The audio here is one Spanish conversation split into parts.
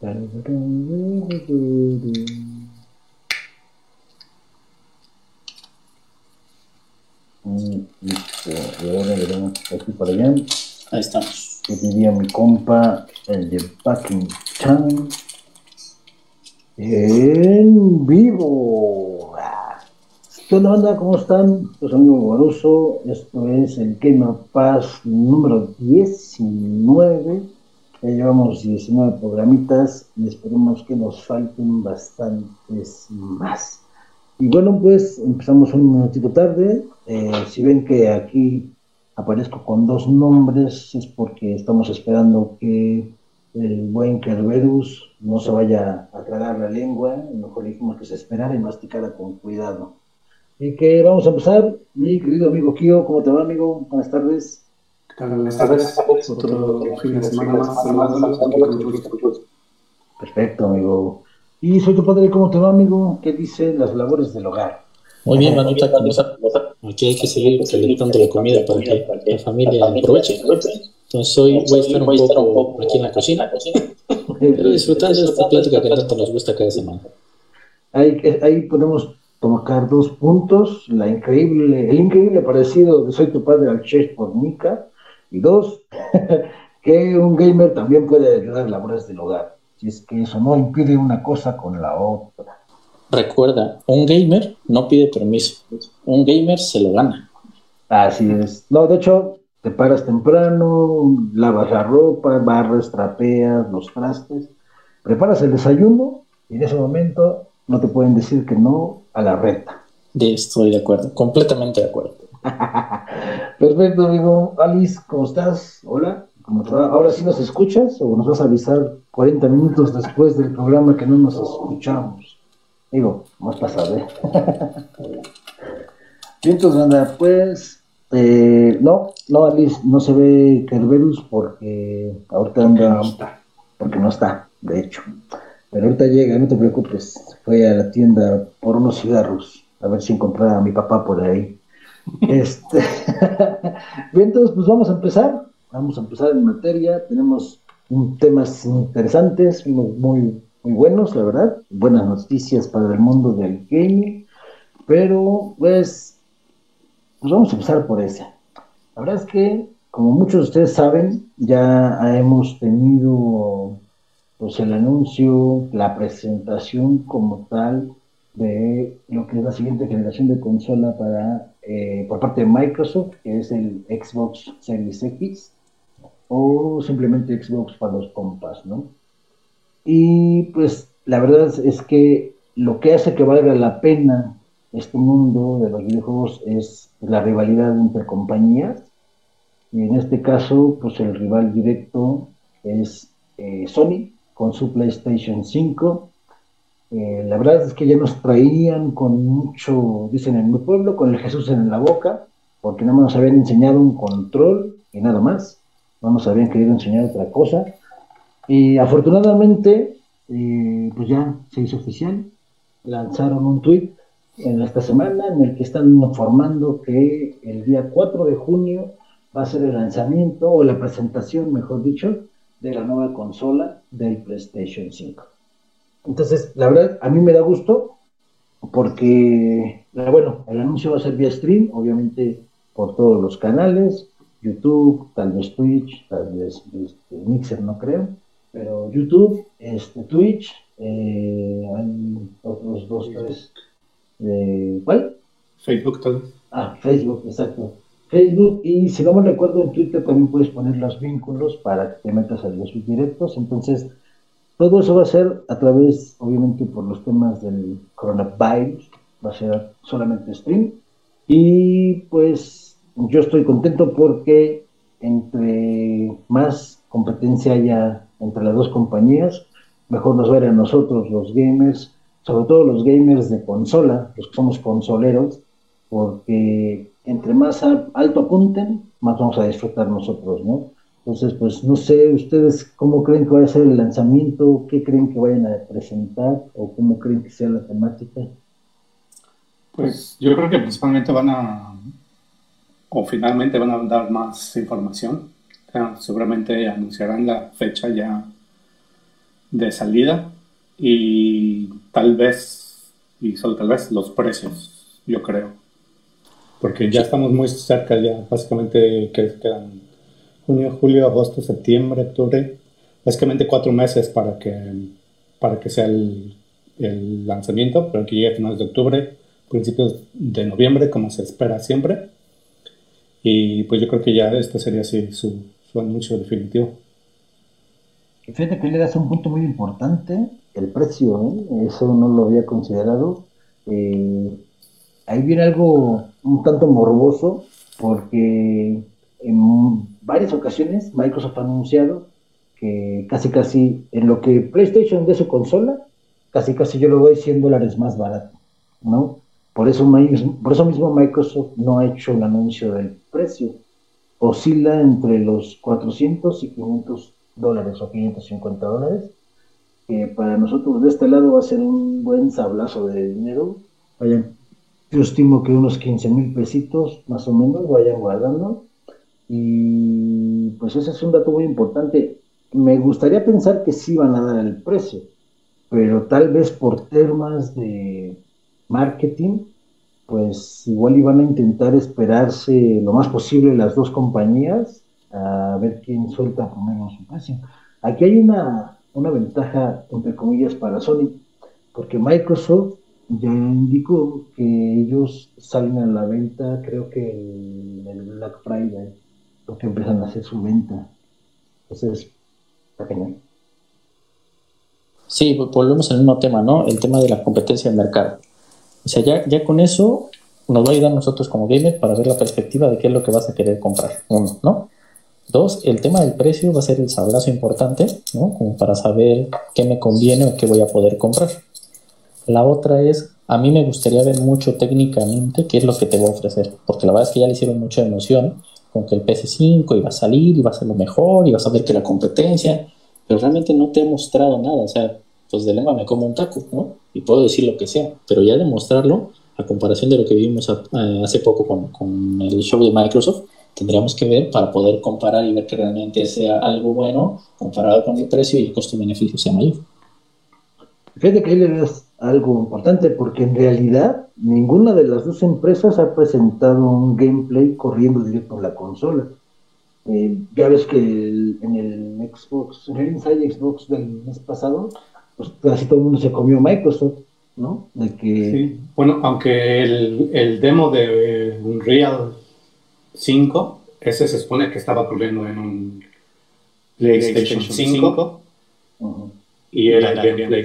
Listo, y ahora le damos aquí para allá. Ahí estamos. Que diría mi compa, el de Packing Chan. En vivo. ¿Qué onda, banda? ¿Cómo están? Yo soy amigo Baruso. Esto es el Gamer Pass número 19. Ya llevamos 19 programitas y esperemos que nos falten bastantes más. Y bueno, pues empezamos un minutito tarde. Eh, si ven que aquí aparezco con dos nombres, es porque estamos esperando que el buen Kerberus no se vaya a tragar la lengua. Mejor dijimos que se esperara y masticara con cuidado. Y que vamos a empezar. Mi querido amigo Kio, ¿cómo te va, amigo? Buenas tardes. Buenas tardes. Otro fin de semana más. Perfecto, amigo. Y soy tu padre, ¿cómo te va, amigo? ¿Qué dice las labores del hogar? Muy bien, Manuta, aquí hay que seguir calentando la comida para que la familia aproveche. Entonces hoy voy a estar un poco aquí en la cocina, pero disfrutando de esta plática que tanto nos gusta cada semana. Ahí, ahí podemos tocar dos puntos, la increíble, el increíble parecido de Soy tu padre al chef por Mika, y dos, que un gamer también puede ayudar labores del hogar si es que eso no impide una cosa con la otra. Recuerda, un gamer no pide permiso, un gamer se lo gana. Así es. No, de hecho, te paras temprano, lavas la ropa, barres, trapeas los trastes, preparas el desayuno y en ese momento no te pueden decir que no a la reta. Estoy de acuerdo, completamente de acuerdo. Perfecto, amigo. Alice, ¿cómo estás? Hola. Ahora sí nos escuchas o nos vas a avisar 40 minutos después del programa que no nos escuchamos. Digo, más pasado, ¿eh? entonces, anda, pues, eh, no, no, Alice, no se ve Kerberus porque ahorita anda, porque no está, de hecho. Pero ahorita llega, no te preocupes, fue a la tienda por unos cigarros, a ver si encontraba a mi papá por ahí. Este, bien, entonces, pues vamos a empezar, vamos a empezar en materia, tenemos temas interesantes, muy, muy, buenos, la verdad, buenas noticias para el mundo del gaming, pero pues, pues vamos a empezar por esa. La verdad es que, como muchos de ustedes saben, ya hemos tenido pues el anuncio, la presentación como tal de lo que es la siguiente generación de consola para eh, por parte de Microsoft, que es el Xbox Series X o simplemente Xbox para los compas, ¿no? Y pues la verdad es que lo que hace que valga la pena este mundo de los videojuegos es la rivalidad entre compañías. Y en este caso, pues el rival directo es eh, Sony con su PlayStation 5. Eh, la verdad es que ya nos traían con mucho, dicen en mi pueblo, con el Jesús en la boca, porque más nos habían enseñado un control y nada más no nos habían querido enseñar otra cosa. Y afortunadamente, eh, pues ya se hizo oficial. Lanzaron un tweet en esta semana en el que están informando que el día 4 de junio va a ser el lanzamiento o la presentación, mejor dicho, de la nueva consola del PlayStation 5. Entonces, la verdad, a mí me da gusto porque, bueno, el anuncio va a ser vía stream, obviamente por todos los canales, YouTube, tal vez Twitch, tal vez este, Mixer, no creo, pero YouTube, este, Twitch, eh, hay otros dos, tres. Eh, ¿Cuál? Facebook, tal vez. Ah, Facebook, exacto. Facebook, y si no me recuerdo, en Twitter también puedes poner los vínculos para que te metas a los directos. Entonces, todo eso va a ser a través, obviamente, por los temas del coronavirus, va a ser solamente stream. Y pues yo estoy contento porque entre más competencia haya entre las dos compañías, mejor nos va a ir a nosotros los gamers, sobre todo los gamers de consola, los que somos consoleros, porque entre más alto apunten, más vamos a disfrutar nosotros, ¿no? Entonces, pues no sé, ustedes cómo creen que vaya a ser el lanzamiento, qué creen que vayan a presentar o cómo creen que sea la temática. Pues yo creo que principalmente van a o finalmente van a dar más información. seguramente anunciarán la fecha ya de salida y tal vez, y solo tal vez, los precios, yo creo. Porque ya estamos muy cerca, ya básicamente quedan junio, julio, agosto, septiembre, octubre, básicamente cuatro meses para que, para que sea el, lanzamiento, para que llegue a finales de octubre, principios de noviembre, como se espera siempre. Y pues yo creo que ya este sería así su, su anuncio definitivo. Fíjate que le das un punto muy importante, el precio, ¿eh? eso no lo había considerado. Eh, ahí viene algo un tanto morboso, porque en varias ocasiones Microsoft ha anunciado que casi casi en lo que PlayStation de su consola, casi casi yo lo voy 100 dólares más barato, ¿no? Por eso, por eso mismo Microsoft no ha hecho el anuncio del precio. Oscila entre los 400 y 500 dólares o 550 dólares, que para nosotros de este lado va a ser un buen sablazo de dinero. Vayan, yo estimo que unos 15 mil pesitos más o menos vayan guardando. Y pues ese es un dato muy importante. Me gustaría pensar que sí van a dar el precio, pero tal vez por temas de marketing, pues igual iban a intentar esperarse lo más posible las dos compañías a ver quién suelta primero su precio. Aquí hay una, una ventaja, entre comillas, para Sony, porque Microsoft ya indicó que ellos salen a la venta, creo que en el Black Friday, porque empiezan a hacer su venta. Entonces, genial. Sí, volvemos al mismo tema, ¿no? El tema de la competencia del mercado. O sea, ya, ya con eso nos va a ayudar nosotros como gamers para ver la perspectiva de qué es lo que vas a querer comprar. Uno, ¿no? Dos, el tema del precio va a ser el sablazo importante, ¿no? Como para saber qué me conviene o qué voy a poder comprar. La otra es, a mí me gustaría ver mucho técnicamente qué es lo que te va a ofrecer, porque la verdad es que ya le hicieron mucha emoción con que el PS5 iba a salir, iba a ser lo mejor, iba a saber que la competencia, pero realmente no te he mostrado nada, o sea, pues de lengua me como un taco, ¿no? Y puedo decir lo que sea, pero ya demostrarlo, a comparación de lo que vimos eh, hace poco con, con el show de Microsoft, tendríamos que ver para poder comparar y ver que realmente sea algo bueno comparado con el precio y el costo-beneficio sea mayor. Fíjate que ahí le ves algo importante porque en realidad ninguna de las dos empresas ha presentado un gameplay corriendo directo en la consola. Eh, ya ves que en el Xbox, en el Inside Xbox del mes pasado, pues casi todo el mundo se comió Microsoft, ¿no? De que... Sí. Bueno, aunque el, el demo de Unreal 5, ese se supone que estaba corriendo en un PlayStation 5 y era el gameplay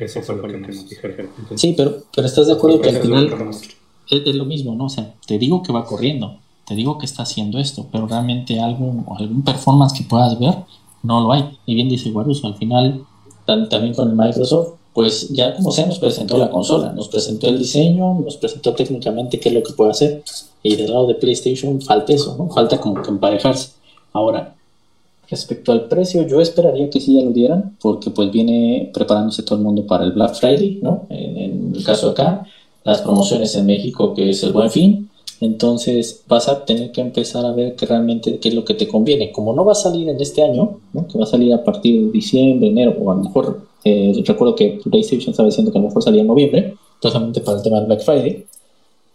Eso fue lo que nos dijeron. Sí, pero, pero estás de acuerdo que al final es, lo mismo, ¿no? O sea, te digo que va corriendo, te digo que está haciendo esto, pero realmente algún, algún performance que puedas ver, no lo hay. Y bien dice Guaruso, al final, también con Microsoft, pues ya como sea nos presentó la consola, nos presentó el diseño, nos presentó técnicamente qué es lo que puede hacer. Y del lado de PlayStation falta eso, ¿no? Falta como que emparejarse. Ahora, respecto al precio, yo esperaría que sí ya lo dieran, porque pues viene preparándose todo el mundo para el Black Friday, ¿no? En, el caso de acá, las promociones en México, que es el Buen Fin. Entonces vas a tener que empezar a ver que realmente qué es lo que te conviene. Como no va a salir en este año, ¿no? que va a salir a partir de diciembre, enero, o a lo mejor eh, recuerdo que PlayStation estaba diciendo que a lo mejor salía en noviembre, totalmente para el tema del Black Friday.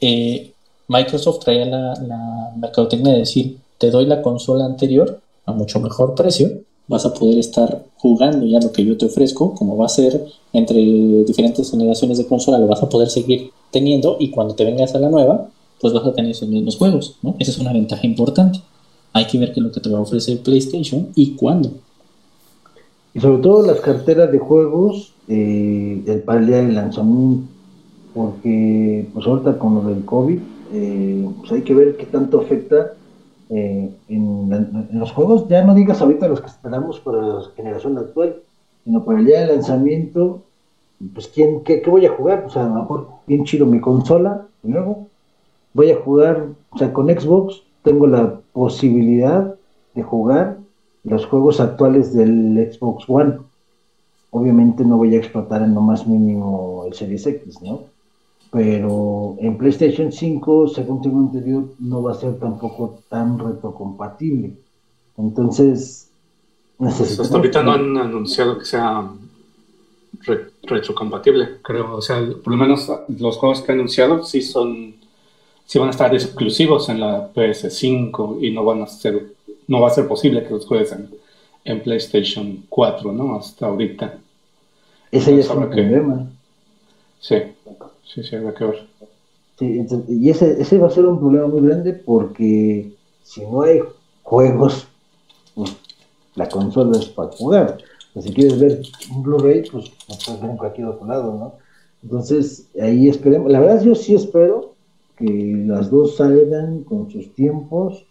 Eh, Microsoft traía la, la mercadotecnia de decir, te doy la consola anterior a mucho mejor precio, vas a poder estar jugando ya lo que yo te ofrezco, como va a ser entre diferentes generaciones de consola, lo vas a poder seguir teniendo y cuando te vengas a la nueva, pues vas a tener esos mismos juegos, ¿no? Esa es una ventaja importante. Hay que ver qué es lo que te va a ofrecer PlayStation y cuándo. Y sobre todo las carteras de juegos eh, el día del lanzamiento, porque pues ahorita con lo del COVID, eh, pues hay que ver qué tanto afecta eh, en, los juegos, ya no digas ahorita los que esperamos para la generación actual, sino para el día del lanzamiento, pues ¿quién, qué, voy a jugar? O sea, a lo mejor bien chido mi consola, luego voy a jugar, o sea, con Xbox tengo la posibilidad de jugar los juegos actuales del Xbox One. Obviamente no voy a explotar en lo más mínimo el Series X, ¿no? Pero en PlayStation 5, según tengo entendido, no va a ser tampoco tan retrocompatible. Entonces, Pues hasta ahorita no han anunciado que sea retrocompatible, creo. O sea, por lo menos los juegos que han anunciado sí son, sí van a estar exclusivos en la PS5 y no van a ser, no va a ser posible que los juegues en, en PlayStation 4, ¿no? Hasta ahorita. Ese ya es un problema. Sí, sí, sí, habrá que ver. Sí, y ese, ese va a ser un problema muy grande porque si no hay juegos, pues, la consola es para jugar. si quieres ver un Blu-ray, pues lo puedes ver en cualquier otro lado, ¿no? Entonces, ahí esperemos. La verdad, yo sí espero que las dos salgan con sus tiempos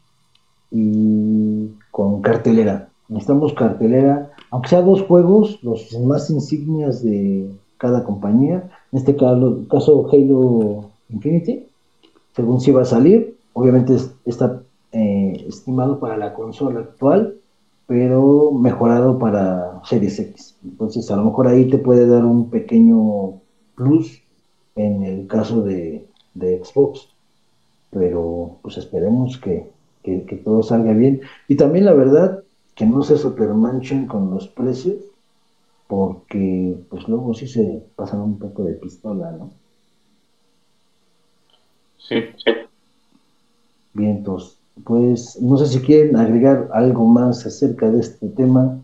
y con cartelera. Necesitamos cartelera, aunque sea dos juegos, los más insignias de cada compañía. En este caso, caso Halo Infinity, según si va a salir. Obviamente está eh, estimado para la consola actual, pero mejorado para Series X. Entonces, a lo mejor ahí te puede dar un pequeño plus en el caso de, Xbox. Pero pues esperemos que, que, todo salga bien. Y también la verdad, que no se supermanchen con los precios, porque pues luego sí se pasan un poco de pistola, ¿no? Sí, sí. Bien, entonces, pues no sé si quieren agregar algo más acerca de este tema.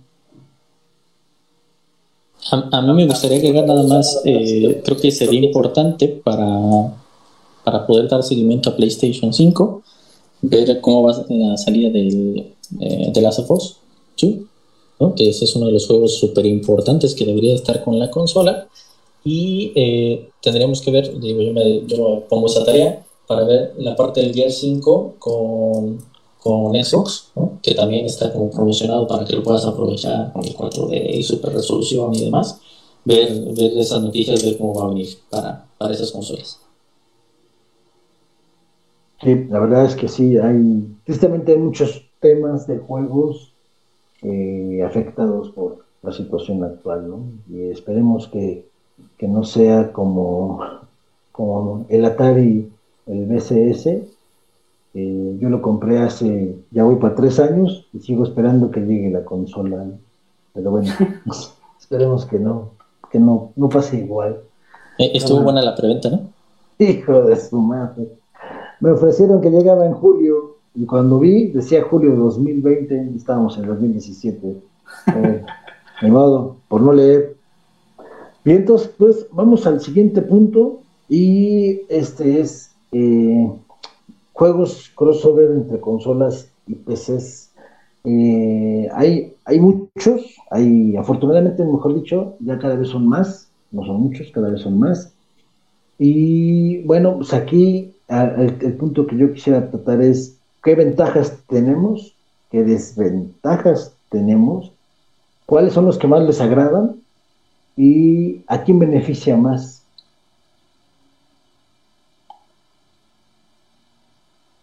A, mí me gustaría agregar nada más, eh, creo que sería importante para, para poder dar seguimiento a PlayStation 5, ver cómo va la salida del, eh, de Last of Us que ese es uno de los juegos súper importantes que debería estar con la consola. Y eh, tendríamos que ver, digo, yo me, yo pongo esa tarea para ver la parte del Gear 5 con, con Xbox, que también está como promocionado para que lo puedas aprovechar con el 4D y super resolución y demás. Ver, ver esas noticias, ver cómo va a venir para, para esas consolas. Sí, la verdad es que sí, hay, tristemente hay muchos temas de juegos eh, afectados por la situación actual, ¿no? Y esperemos que, que no sea como, como el Atari, el BCS. Eh, yo lo compré hace, ya voy para tres años y sigo esperando que llegue la consola. Pero bueno, esperemos que no, que no, no pase igual. Eh, estuvo buena la preventa, ¿no? Hijo de su madre. Me ofrecieron que llegaba en julio y cuando vi, decía julio de 2020, estábamos en 2017. Eh, modo, por no leer. Bien, entonces, pues vamos al siguiente punto. Y este es eh, juegos crossover entre consolas y PCs. Eh, hay, hay muchos, hay afortunadamente, mejor dicho, ya cada vez son más, no son muchos, cada vez son más. Y bueno, pues aquí el punto que yo quisiera tratar es qué ventajas tenemos, qué desventajas tenemos, cuáles son los que más les agradan y a quién beneficia más.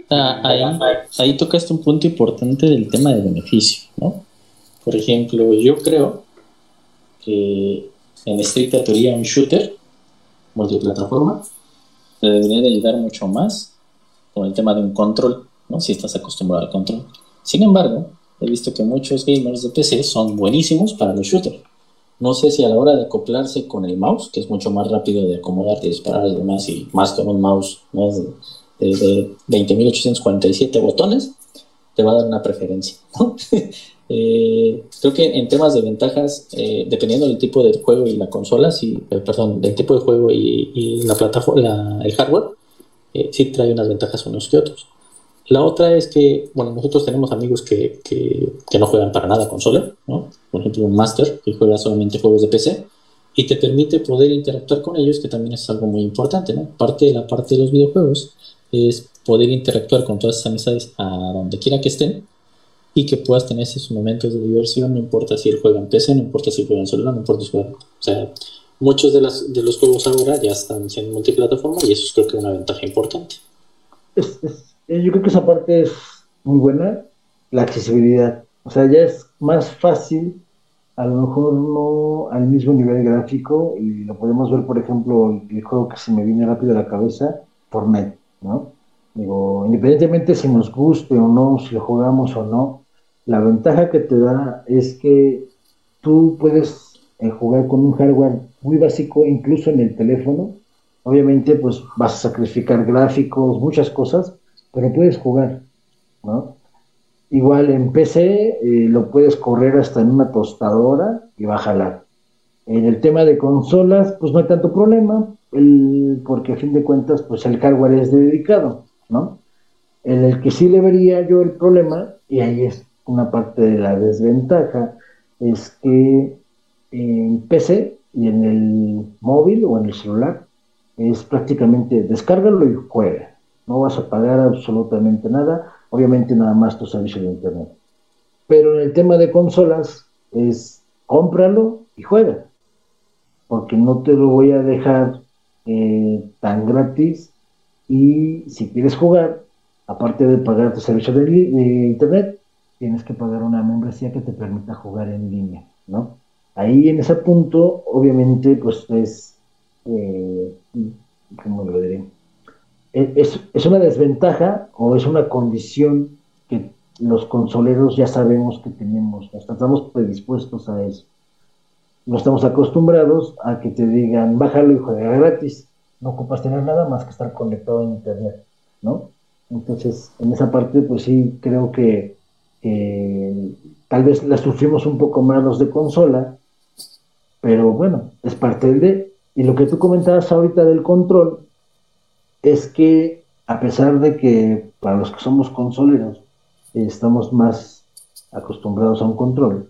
Ah, ahí, ahí tocaste un punto importante del tema de beneficio, ¿no? Por ejemplo, yo creo que en estricta teoría un shooter multiplataforma te debería de ayudar mucho más con el tema de un control si estás acostumbrado al control. Sin embargo, he visto que muchos gamers de PC son buenísimos para los shooters. No sé si a la hora de acoplarse con el mouse, que es mucho más rápido de acomodarte, disparar y demás, y más con un mouse de, de, 20.847 botones, te va a dar una preferencia. Eh, creo que en temas de ventajas, eh, dependiendo del tipo de juego y la consola, si, eh, perdón, del tipo de juego y, la plataforma, el hardware, sí trae unas ventajas unos que otros. La otra es que, bueno, nosotros tenemos amigos que, que, no juegan para nada consola, ¿no? Por ejemplo, un Master que juega solamente juegos de PC y te permite poder interactuar con ellos, que también es algo muy importante, ¿no? Parte de la parte de los videojuegos es poder interactuar con todas esas amistades a donde quiera que estén y que puedas tener esos momentos de diversión, no importa si él juega en PC, no importa si juega en celular, no importa si juega. O sea, muchos de, las, de los juegos ahora ya están siendo multiplataforma y eso es creo que una ventaja importante. Eh, yo creo que esa parte es muy buena, la accesibilidad. O sea, ya es más fácil, a lo mejor no al mismo nivel gráfico, y lo podemos ver, por ejemplo, el juego que se me viene rápido a la cabeza, Fortnite, ¿no? Digo, independientemente si nos guste o no, si lo jugamos o no, La ventaja que te da es que tú puedes eh, jugar con un hardware muy básico, incluso en el teléfono. Obviamente, pues vas a sacrificar gráficos, muchas cosas, pero puedes jugar, ¿no? Igual en PC eh, lo puedes correr hasta en una tostadora y va a jalar. En el tema de consolas, pues no hay tanto problema, porque a fin de cuentas, pues el hardware es dedicado, ¿no? En el que sí le vería yo el problema, y ahí es una parte de la desventaja, es que en PC y en el móvil o en el celular es prácticamente descárgalo y juega. No vas a pagar absolutamente nada, obviamente nada más tu servicio de internet. Pero en el tema de consolas es cómpralo y juega, porque no te lo voy a dejar eh, tan gratis y si quieres jugar, aparte de pagar tu servicio de, internet, tienes que pagar una membresía que te permita jugar en línea, ¿no? Ahí en ese punto, obviamente, pues es, eh, ¿cómo lo diré? Es, es, una desventaja o es una condición que los consoleros ya sabemos que tenemos, estamos predispuestos a eso no estamos acostumbrados a que te digan, bájalo y juega gratis. No ocupas tener nada más que estar conectado a internet, ¿no? Entonces, en esa parte, pues sí, creo que tal vez la sufrimos un poco más los de consola, pero bueno, es parte del de. Y lo que tú comentabas ahorita del control es que, a pesar de que para los que somos consoleros estamos más acostumbrados a un control,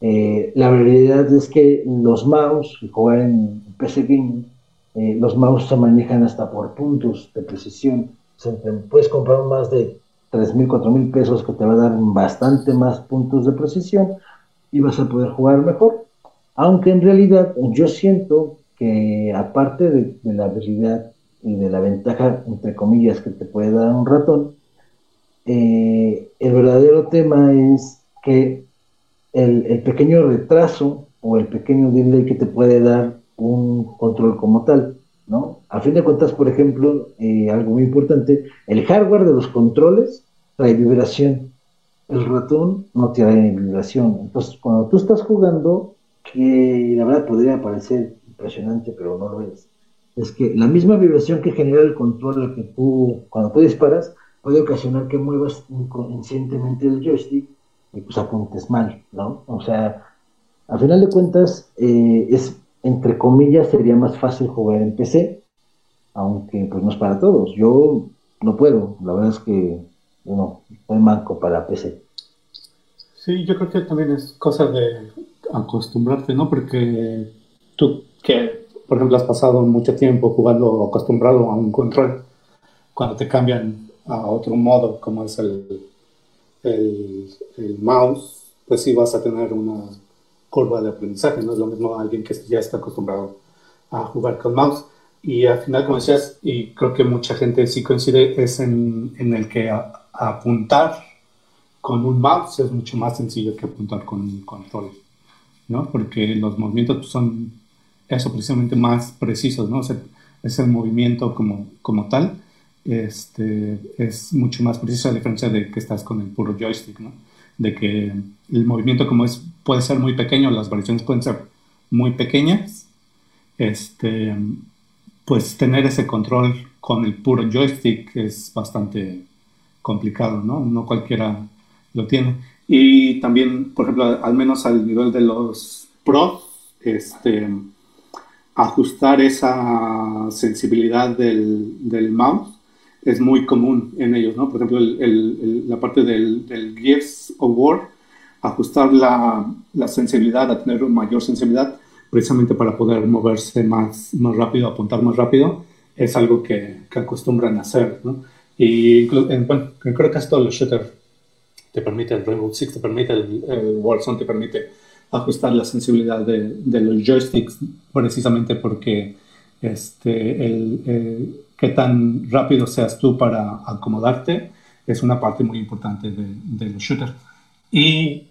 eh, la realidad es que los mouse, y jugar en PC Gaming, eh, los mouse se manejan hasta por puntos de precisión. puedes comprar más de 3.000, 4.000 pesos que te va a dar bastante más puntos de precisión y vas a poder jugar mejor. Aunque en realidad yo siento que aparte de, la habilidad y de la ventaja, entre comillas, que te puede dar un ratón, eh, el verdadero tema es que el, pequeño retraso o el pequeño delay que te puede dar un control como tal, ¿no? A fin de cuentas, por ejemplo, eh, algo muy importante, el hardware de los controles trae vibración, el ratón no trae vibración. Entonces, cuando tú estás jugando, que la verdad podría parecer impresionante, pero no lo es, es que la misma vibración que genera el control que tú, cuando tú disparas, puede ocasionar que muevas inconscientemente el joystick y pues apuntes mal, ¿no? O sea, al final de cuentas, eh, es, entre comillas, sería más fácil jugar en PC, aunque pues no es para todos. Yo no puedo, la verdad es que, bueno, soy manco para PC. Sí, yo creo que también es cosa de acostumbrarte, ¿no? Porque tú que, por ejemplo, has pasado mucho tiempo jugando acostumbrado a un control, cuando te cambian a otro modo, como es el el, mouse, pues sí vas a tener una curva de aprendizaje, no es lo mismo alguien que ya está acostumbrado a jugar con mouse. Y al final, como decías, y creo que mucha gente sí coincide, es en, en el que apuntar con un mouse es mucho más sencillo que apuntar con un control, ¿no? Porque los movimientos son eso precisamente más precisos, ¿no? es el movimiento como, como tal este, es mucho más preciso a diferencia de que estás con el puro joystick, ¿no? De que el movimiento como es, puede ser muy pequeño, las variaciones pueden ser muy pequeñas, este, pues tener ese control con el puro joystick es bastante complicado, ¿no? No cualquiera lo tiene. Y también, por ejemplo, al menos al nivel de los pros, este, ajustar esa sensibilidad del, del mouse es muy común en ellos, ¿no? Por ejemplo, la parte del, del, of War, ajustar la, la, sensibilidad a tener mayor sensibilidad, precisamente para poder moverse más, más rápido, apuntar más rápido, es algo que, que acostumbran a hacer, ¿no? Y bueno, creo que esto los shooters te permite, el Rainbow Six te permite, el, Warzone te permite ajustar la sensibilidad de, de los joysticks, precisamente porque este, el qué tan rápido seas tú para acomodarte es una parte muy importante de, los shooters. Y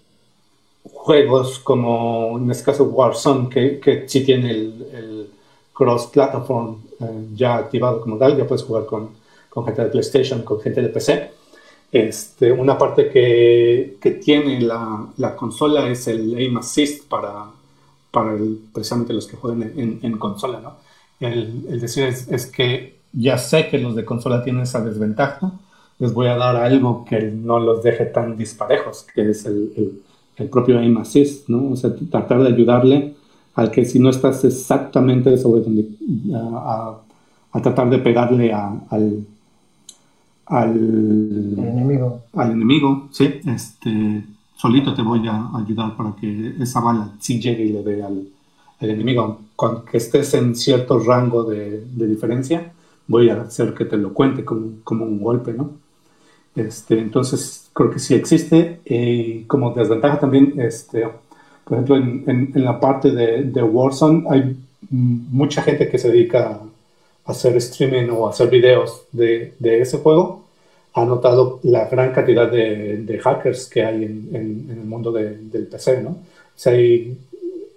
juegos como en este caso Warzone, que, que sí tiene el, cross-platform eh, ya activado como tal, ya puedes jugar con, con, gente de PlayStation, con gente de PC. Este, una parte que, que tiene la, la, consola es el aim assist para, para precisamente los que juegan en, en, consola, ¿no? El, el decir es, es, que ya sé que los de consola tienen esa desventaja, les voy a dar algo que no los deje tan disparejos, que es el, el propio aim assist, ¿no? O sea, tratar de ayudarle al que si no estás exactamente sobre donde, a, a, tratar de pegarle a, al, al enemigo. Al enemigo, sí, este, solito te voy a ayudar para que esa bala sí llegue y le dé al, al enemigo. Cuando que estés en cierto rango de, de, diferencia, voy a hacer que te lo cuente como, como un golpe, ¿no? Este, entonces, creo que sí existe. Y como desventaja también, este, por ejemplo, en, en, la parte de, de, Warzone hay mucha gente que se dedica a hacer streaming o hacer videos de, de ese juego. Ha notado la gran cantidad de, de hackers que hay en, en el mundo del PC, ¿no? O sea, hay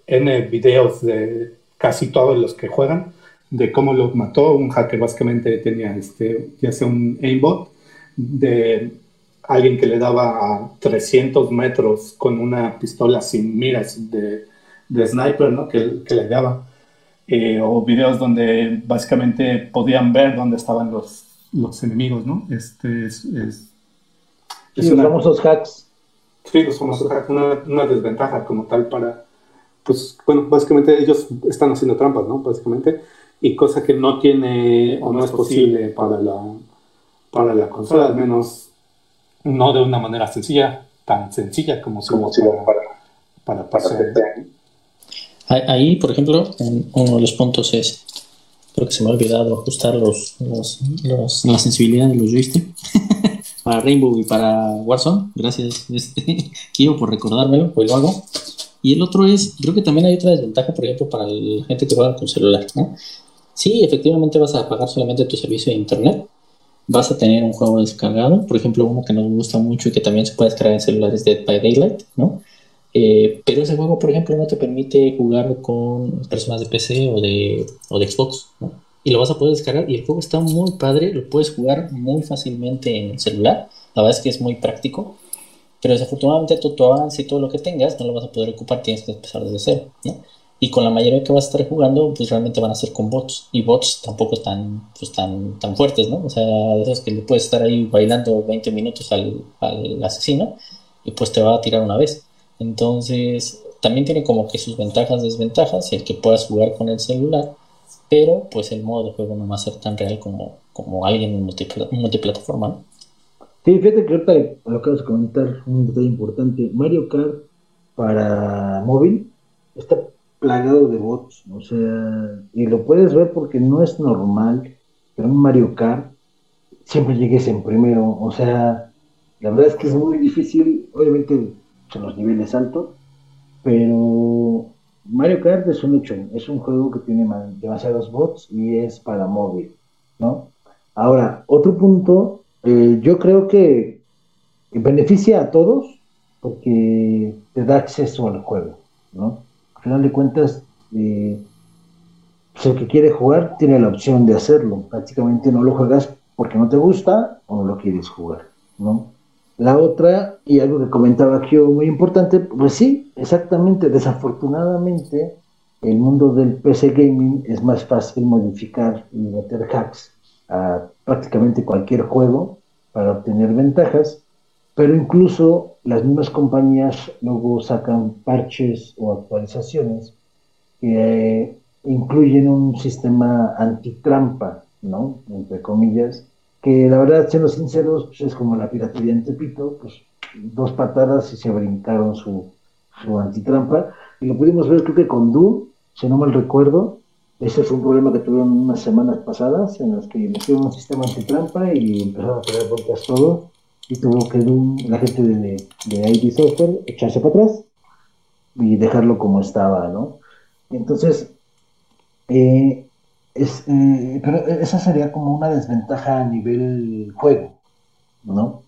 N videos de casi todos los que juegan de cómo lo mató. Un hacker básicamente tenía este, ya sea un aimbot de alguien que le daba a 300 metros con una pistola sin miras de, de sniper, ¿no? Que, que le daba. Eh, o videos donde básicamente podían ver dónde estaban los, los enemigos, ¿no? Este es, es, es los famosos hacks. Sí, los famosos hacks, una, una, desventaja como tal para, pues, bueno, básicamente ellos están haciendo trampas, ¿no? Básicamente, y cosa que no tiene o no es posible para la, para la consola, al menos no de una manera sencilla, tan sencilla como si como para, para, para, Ahí, por ejemplo, uno de los puntos es, creo que se me ha olvidado ajustar los, los, la sensibilidad de los joysticks para Rainbow y para Warzone. Gracias, este, Kio, por recordármelo, pues lo hago. Y el otro es, creo que también hay otra desventaja, por ejemplo, para la gente que juega con celular. ¿no? Sí, efectivamente vas a pagar solamente tu servicio de internet, vas a tener un juego descargado, por ejemplo, uno que nos gusta mucho y que también se puede descargar en celulares, Dead by Daylight, ¿no? Eh, pero ese juego, por ejemplo, no te permite jugar con personas de PC o de, o de Xbox, ¿no? Y lo vas a poder descargar y el juego está muy padre, lo puedes jugar muy fácilmente en el celular, la verdad es que es muy práctico, pero desafortunadamente todo tu avance y todo lo que tengas no lo vas a poder ocupar, tienes que empezar desde cero, ¿no? y con la mayoría que vas a estar jugando, pues realmente van a ser con bots. Y bots tampoco tan, pues, tan, tan fuertes, ¿no? O sea, de esos que le puedes estar ahí bailando 20 minutos al, al asesino y pues te va a tirar una vez. Entonces, también tiene como que sus ventajas, desventajas, el que puedas jugar con el celular, pero pues el modo de juego no va a ser tan real como, como alguien en multiplataforma, ¿no? Sí, fíjate que ahorita lo acabas de comentar, un detalle importante. Mario Kart para móvil está plagado de bots, o sea, y lo puedes ver porque no es normal pero en Mario Kart siempre llegues en primero, o sea, la verdad es que es muy difícil, obviamente son los niveles altos, pero Mario Kart es un hecho, es un juego que tiene demasiados bots y es para móvil, ¿no? Ahora, otro punto, eh, yo creo que beneficia a todos porque te da acceso al juego, ¿no? final de cuentas, eh, el que quiere jugar tiene la opción de hacerlo. Prácticamente no lo juegas porque no te gusta o no lo quieres jugar, ¿no? La otra, y algo que comentaba aquí muy importante, pues sí, exactamente, desafortunadamente, el mundo del PC gaming es más fácil modificar y meter hacks a prácticamente cualquier juego para obtener ventajas, pero incluso las mismas compañías luego sacan parches o actualizaciones que incluyen un sistema antitrampa, ¿no? Entre comillas, que la verdad, siendo sinceros, pues es como la piratería en Tepito, pues dos patadas y se brincaron su, su antitrampa. Y lo pudimos ver, creo que con Doom, si no mal recuerdo, ese fue un problema que tuvieron unas semanas pasadas en las que metieron un sistema antitrampa y empezaron a crear broncas todo y tuvo que la gente de, de ID Software echarse para atrás y dejarlo como estaba, ¿no? Entonces, eh, es, eh, pero esa sería como una desventaja a nivel juego, ¿no?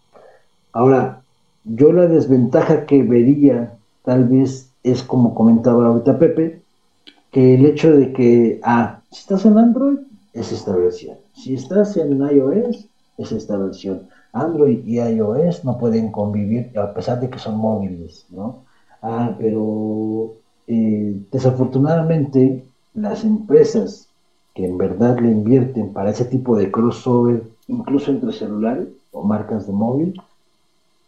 Ahora, yo la desventaja que vería tal vez es como comentaba ahorita Pepe, que el hecho de que, ah, si estás en Android, es esta versión. Si estás en iOS, es esta versión Android y iOS no pueden convivir a pesar de que son móviles, ¿no? Ah, pero eh, desafortunadamente las empresas que en verdad le invierten para ese tipo de crossover, incluso entre celulares o marcas de móvil,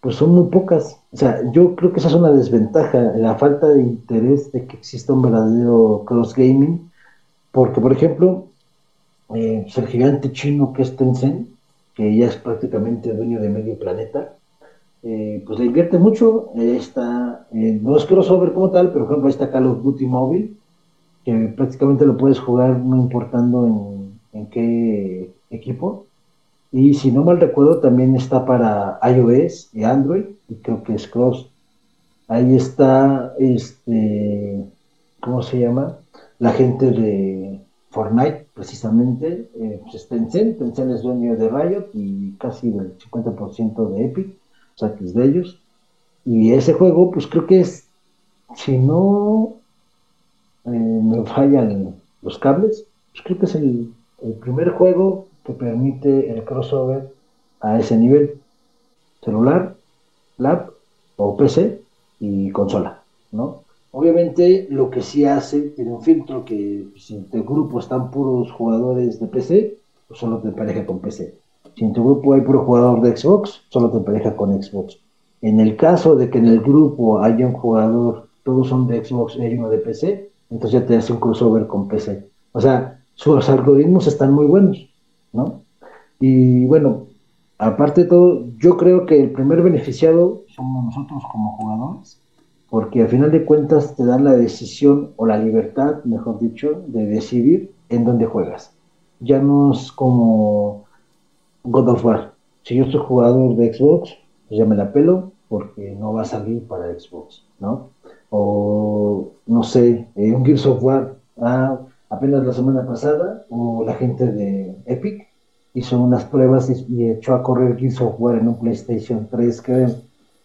pues son muy pocas. O sea, yo creo que esa es una desventaja, la falta de interés de que exista un verdadero cross gaming, porque por ejemplo, eh, pues, el gigante chino que es Tencent, que ya es prácticamente dueño de medio planeta, eh, pues le invierte mucho. está, eh, no es crossover como tal, pero por ejemplo, ahí está Call of Duty Mobile, que prácticamente lo puedes jugar no importando en, en qué equipo. Y si no mal recuerdo, también está para iOS y Android, y creo que es cross. Ahí está, este, ¿cómo se llama? La gente de Fortnite, precisamente, eh, pues está Tencent. Tencent es dueño de Riot y casi del 50% de Epic, o sea, que es de ellos. Y ese juego, pues creo que es, si no me fallan los cables, pues creo que es el, el primer juego que permite el crossover a ese nivel. Celular, lab o PC y consola, ¿no? Obviamente lo que sí hace tiene un filtro que si en tu grupo están puros jugadores de PC, pues solo te empareja con PC. Si en tu grupo hay puro jugador de Xbox, solo te empareja con Xbox. En el caso de que en el grupo haya un jugador, todos son de Xbox y hay uno de PC, entonces ya te hace un crossover con PC. O sea, sus algoritmos están muy buenos. ¿no? Y bueno, aparte de todo, yo creo que el primer beneficiado somos nosotros como jugadores, porque al final de cuentas te dan la decisión o la libertad, mejor dicho, de decidir en dónde juegas. Ya no es como God of War. Si yo soy jugador de Xbox, pues ya me la pelo porque no va a salir para Xbox, ¿no? O no sé, eh, un Gears of. Ah, apenas la semana pasada, o la gente de Epic hizo unas pruebas y, echó a correr Gears of War en un PlayStation 3, creo,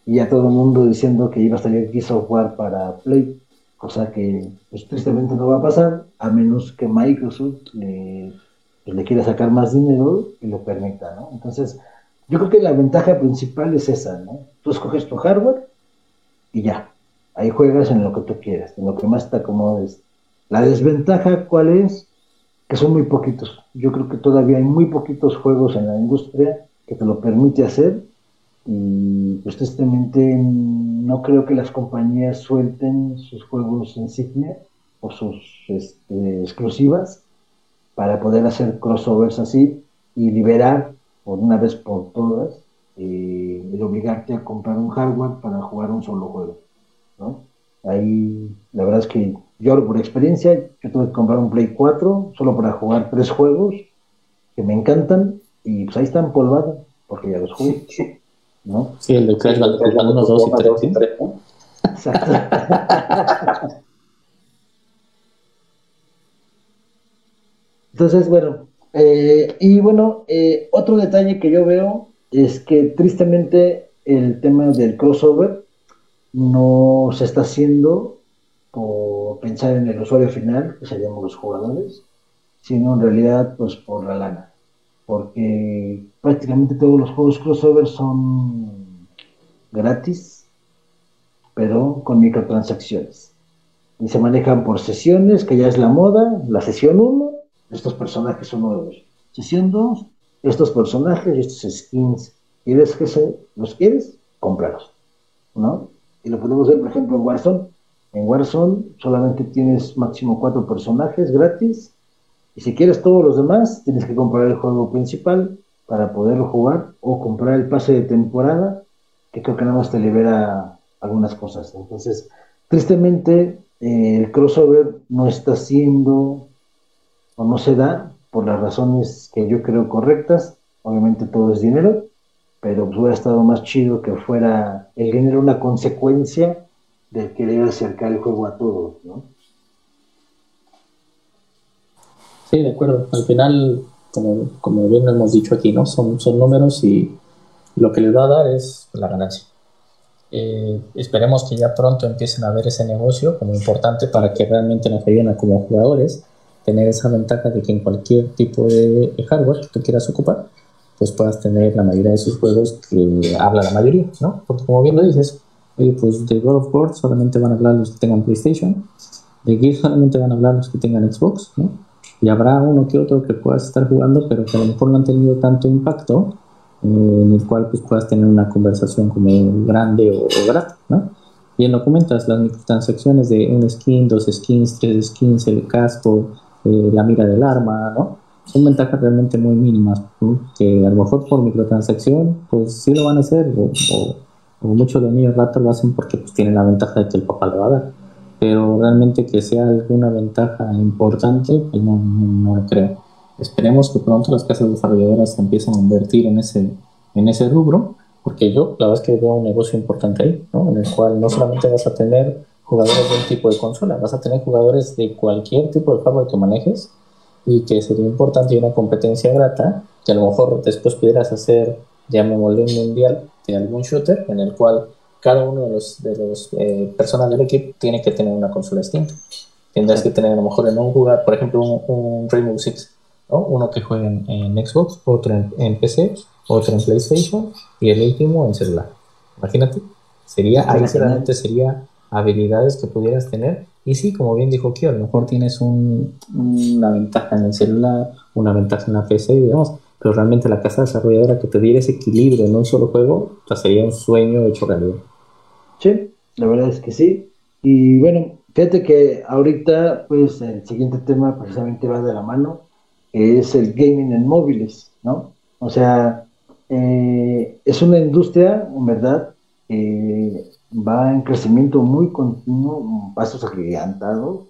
y ya todo el mundo diciendo que iba a salir Gears of para Play, cosa que pues, tristemente no va a pasar, a menos que Microsoft le, pues, le quiera sacar más dinero y lo permita, ¿no? Entonces, yo creo que la ventaja principal es esa, ¿no? Tú escoges tu hardware y ya, ahí juegas en lo que tú quieras, en lo que más te acomodes la desventaja, ¿cuál es? Que son muy poquitos. Yo creo que todavía hay muy poquitos juegos en la industria que te lo permite hacer y pues tristemente no creo que las compañías suelten sus juegos insignia o sus este, exclusivas para poder hacer crossovers así y liberar por una vez por todas eh, el obligarte a comprar un hardware para jugar un solo juego. ¿No? Ahí la verdad es que yo por experiencia, yo tuve que comprar un Play 4 solo para jugar tres juegos que me encantan y pues ahí están polvados porque ya los jugué. ¿no? Sí, el de Crash Bandicoot 1, 2 y 3. Exacto. Entonces, bueno, eh, y bueno, eh, otro detalle que yo veo es que tristemente el tema del crossover no se está haciendo por pensar en el usuario final, que seríamos los jugadores, sino en realidad pues por la lana. Porque prácticamente todos los juegos crossover son gratis, pero con microtransacciones. Y se manejan por sesiones, que ya es la moda. La sesión 1, estos personajes son nuevos. Sesión 2, estos personajes, estos skins. ¿Quieres que los quieres? Cómpralos. ¿No? Y lo podemos ver, por ejemplo, en Warzone en Warzone solamente tienes máximo cuatro personajes gratis. Y si quieres todos los demás, tienes que comprar el juego principal para poderlo jugar o comprar el pase de temporada, que creo que nada más te libera algunas cosas. Entonces, tristemente, eh, el crossover no está siendo o no se da por las razones que yo creo correctas. Obviamente todo es dinero, pero pues hubiera estado más chido que fuera el dinero una consecuencia de querer acercar el juego a todos, ¿no? Sí, de acuerdo. Al final, como, como bien hemos dicho aquí, ¿no? Son, son números y lo que les va a dar es la ganancia. Eh, esperemos que ya pronto empiecen a ver ese negocio como importante para que realmente nos ayuden a como jugadores tener esa ventaja de que en cualquier tipo de hardware que quieras ocupar, pues puedas tener la mayoría de sus juegos que habla la mayoría, ¿no? Porque como bien lo dices, pues de God of War solamente van a hablar los que tengan PlayStation, de Gears solamente van a hablar los que tengan Xbox, ¿no? Y habrá uno que otro que puedas estar jugando, pero que a lo mejor no han tenido tanto impacto, eh, en el cual pues puedas tener una conversación como grande o, o grata, ¿no? Bien lo comentas, las microtransacciones de un skin, dos skins, tres skins, el casco, eh, la mira del arma, ¿no? Son ventajas realmente muy mínimas, que a lo mejor por microtransacción, pues sí lo van a hacer, o, o, muchos de los niños ratos lo hacen porque pues tienen la ventaja de que el papá le va a dar, pero realmente que sea alguna ventaja importante, pues no, no, lo creo. Esperemos que pronto las casas desarrolladoras empiecen a invertir en ese, en ese rubro porque yo la verdad es que veo un negocio importante ahí, ¿no? En el cual no solamente vas a tener jugadores de un tipo de consola, vas a tener jugadores de cualquier tipo de hardware que manejes y que sería importante y una competencia grata que a lo mejor después pudieras hacer, llamémosle un mundial de algún shooter en el cual cada uno de los, de los eh, personas del equipo tiene que tener una consola distinta. Tendrás que tener a lo mejor en un jugar, por ejemplo, un, Rainbow Six, ¿no? uno que juegue en, Xbox, otro en, en PC otro en PlayStation y el último en celular. Imagínate, sería, ahí realmente sería habilidades que pudieras tener. Y sí, como bien dijo Kio, a lo mejor tienes un, una ventaja en el celular, una ventaja en la PC, digamos, pero realmente la casa desarrolladora que te diera ese equilibrio en un solo juego, o sería un sueño hecho realidad. Sí, la verdad es que sí. Y bueno, fíjate que ahorita, pues el siguiente tema precisamente va de la mano, es el gaming en móviles, ¿no? O sea, eh, es una industria, en verdad, que va en crecimiento muy continuo, pasos agigantados,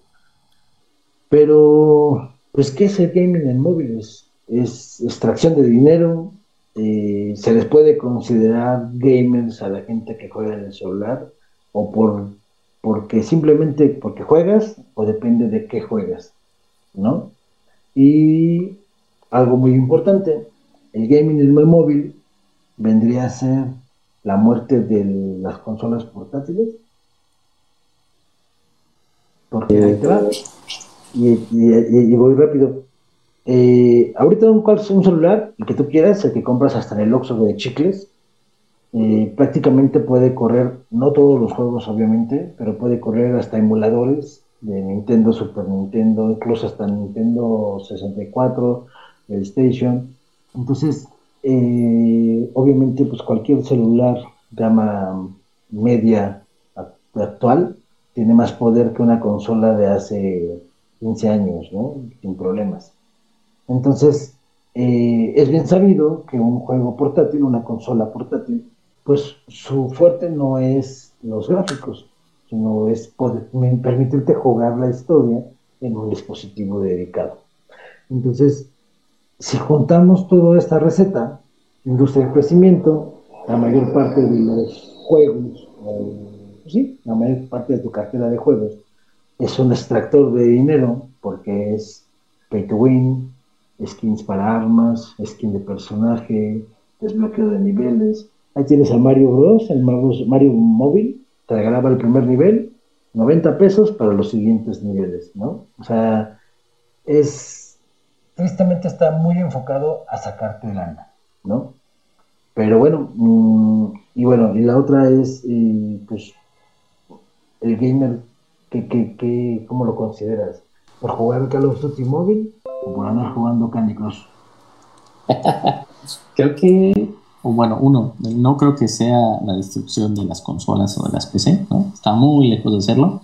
pero, pues, ¿qué es el gaming en móviles? Es extracción de dinero, eh, se les puede considerar gamers a la gente que juega en el celular, o por porque simplemente porque juegas, o depende de qué juegas, ¿no? Y algo muy importante, el gaming en el móvil vendría a ser la muerte de las consolas portátiles. Porque ahí te va. Y, voy rápido. Eh, ahorita un, un celular, el que tú quieras, el que compras hasta en el Oxxo de chicles, eh, prácticamente puede correr, no todos los juegos obviamente, pero puede correr hasta emuladores de Nintendo, Super Nintendo, incluso hasta Nintendo 64, PlayStation. Entonces, eh, obviamente, pues cualquier celular gama media actual tiene más poder que una consola de hace 15 años, ¿no? Sin problemas. Entonces, eh, es bien sabido que un juego portátil, una consola portátil, pues su fuerte no es los gráficos, sino es poder, permitirte jugar la historia en un dispositivo dedicado. Entonces, si juntamos toda esta receta, industria de crecimiento, la mayor parte de los juegos, sí, la mayor parte de tu cartera de juegos es un extractor de dinero porque es pay to win, skins para armas, skin de personaje, desbloqueo de niveles. Ahí tienes a Mario Bros, el Mario, Mario móvil, te regalaba el primer nivel, 90 pesos para los siguientes niveles, ¿no? O sea, es tristemente está muy enfocado a sacarte lana, ¿no? Pero bueno, mm, y bueno, y la otra es, eh, pues, el gamer, que, que, ¿cómo lo consideras? ¿Por jugar Call of Duty móvil o por andar jugando Candy Crush? creo que, o bueno, uno, no creo que sea la destrucción de las consolas o de las PC, ¿no? Está muy lejos de hacerlo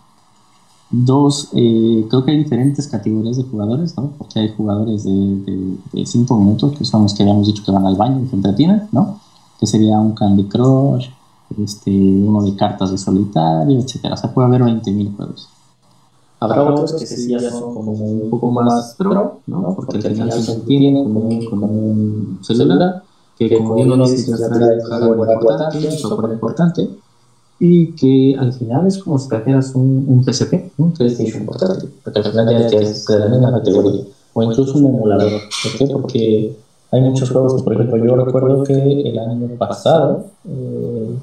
Dos, eh, creo que hay diferentes categorías de jugadores, ¿no? Porque hay jugadores de, de, cinco minutos, que son los que habíamos dicho que van al baño y se entretienen, ¿no? Que sería un Candy Crush, este, uno de cartas de solitario, etcétera. O sea, puede haber 20.000 juegos. Habrá otros que sí ya son como un poco más pro, ¿no? Porque al final se entienden como un, celular, que como bien lo dice, ya trae hardware importante, un software importante, y que al final es como si trajeras un, un PSP, un PlayStation portátil, porque al final ya es de la misma categoría, o incluso un emulador. ¿Por qué? Porque hay muchos juegos, por ejemplo, yo recuerdo que el año pasado, eh,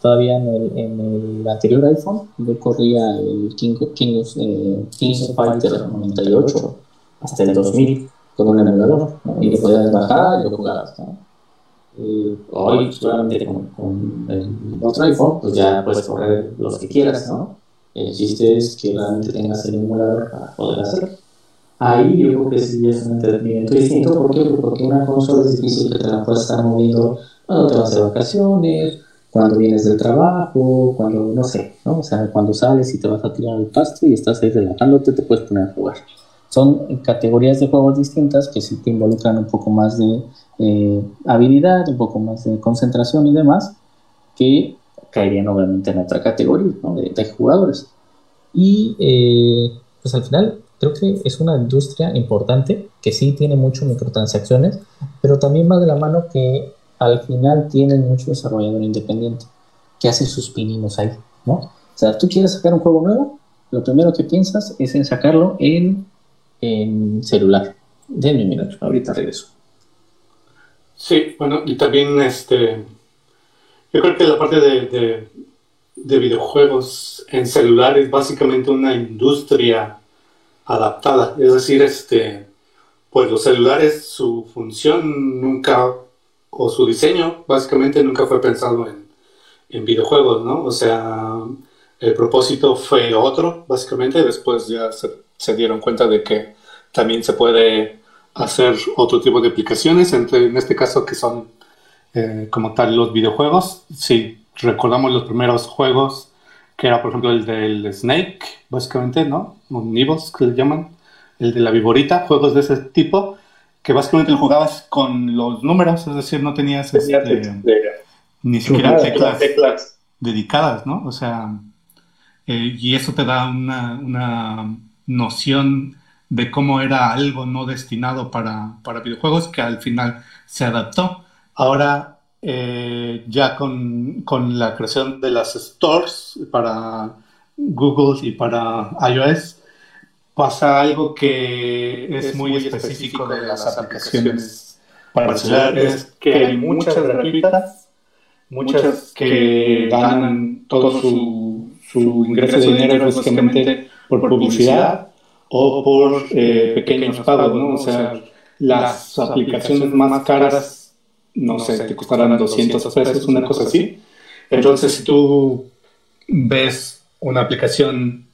todavía en el, en el, anterior iPhone, yo corría el King, King, eh, King Fighter 98 hasta el 2000 con un emulador, y lo podías bajar y lo jugabas. Eh, hoy solamente con, con el otro iPhone, pues ya puedes correr los que quieras, ¿no? El chiste es que realmente tengas el emulador para poder hacerlo. Ahí yo creo que sí es un entretenimiento distinto. ¿Por qué? Porque una consola es difícil que te la puedas estar moviendo cuando te vas de vacaciones, cuando vienes del trabajo, cuando, no sé, ¿no? O sea, cuando sales y te vas a tirar al pasto y estás ahí relajándote, te puedes poner a jugar. Son categorías de juegos distintas que sí te involucran un poco más de eh, habilidad, un poco más de concentración y demás, que caerían obviamente en otra categoría ¿no? de, jugadores. Y eh, pues al final creo que es una industria importante que sí tiene mucho microtransacciones, pero también va de la mano que al final tienen mucho desarrollador independiente que hace sus pininos ahí, ¿no? O sea, tú quieres sacar un juego nuevo, lo primero que piensas es en sacarlo en, en celular. Denme un minuto, ahorita regreso. Sí, bueno, y también este yo creo que la parte de, videojuegos en celular es básicamente una industria adaptada. Es decir, este, pues los celulares, su función nunca, o su diseño básicamente nunca fue pensado en, videojuegos, ¿no? O sea, el propósito fue otro, básicamente. Después ya se, se, dieron cuenta de que también se puede hacer otro tipo de aplicaciones, entre, en este caso que son eh, como tal los videojuegos. Si recordamos los primeros juegos, que era por ejemplo el del Snake, básicamente, ¿no? Un Nibbles que le llaman, el de la viborita, juegos de ese tipo, que básicamente lo jugabas con los números, es decir, no tenías este, ni siquiera teclas, dedicadas, ¿no? O sea, eh, y eso te da una, una, noción de cómo era algo no destinado para, para videojuegos que al final se adaptó. Ahora, eh, ya con, la creación de las stores para Google y para iOS, pasa algo que es, muy, específico de las aplicaciones para celular, es que hay muchas gratuitas, muchas que ganan todo su, ingreso de dinero básicamente por publicidad o por eh, pequeños pagos, ¿no? O sea, las aplicaciones más caras no sé, te costarán 200 pesos, una cosa así. Entonces, si tú ves una aplicación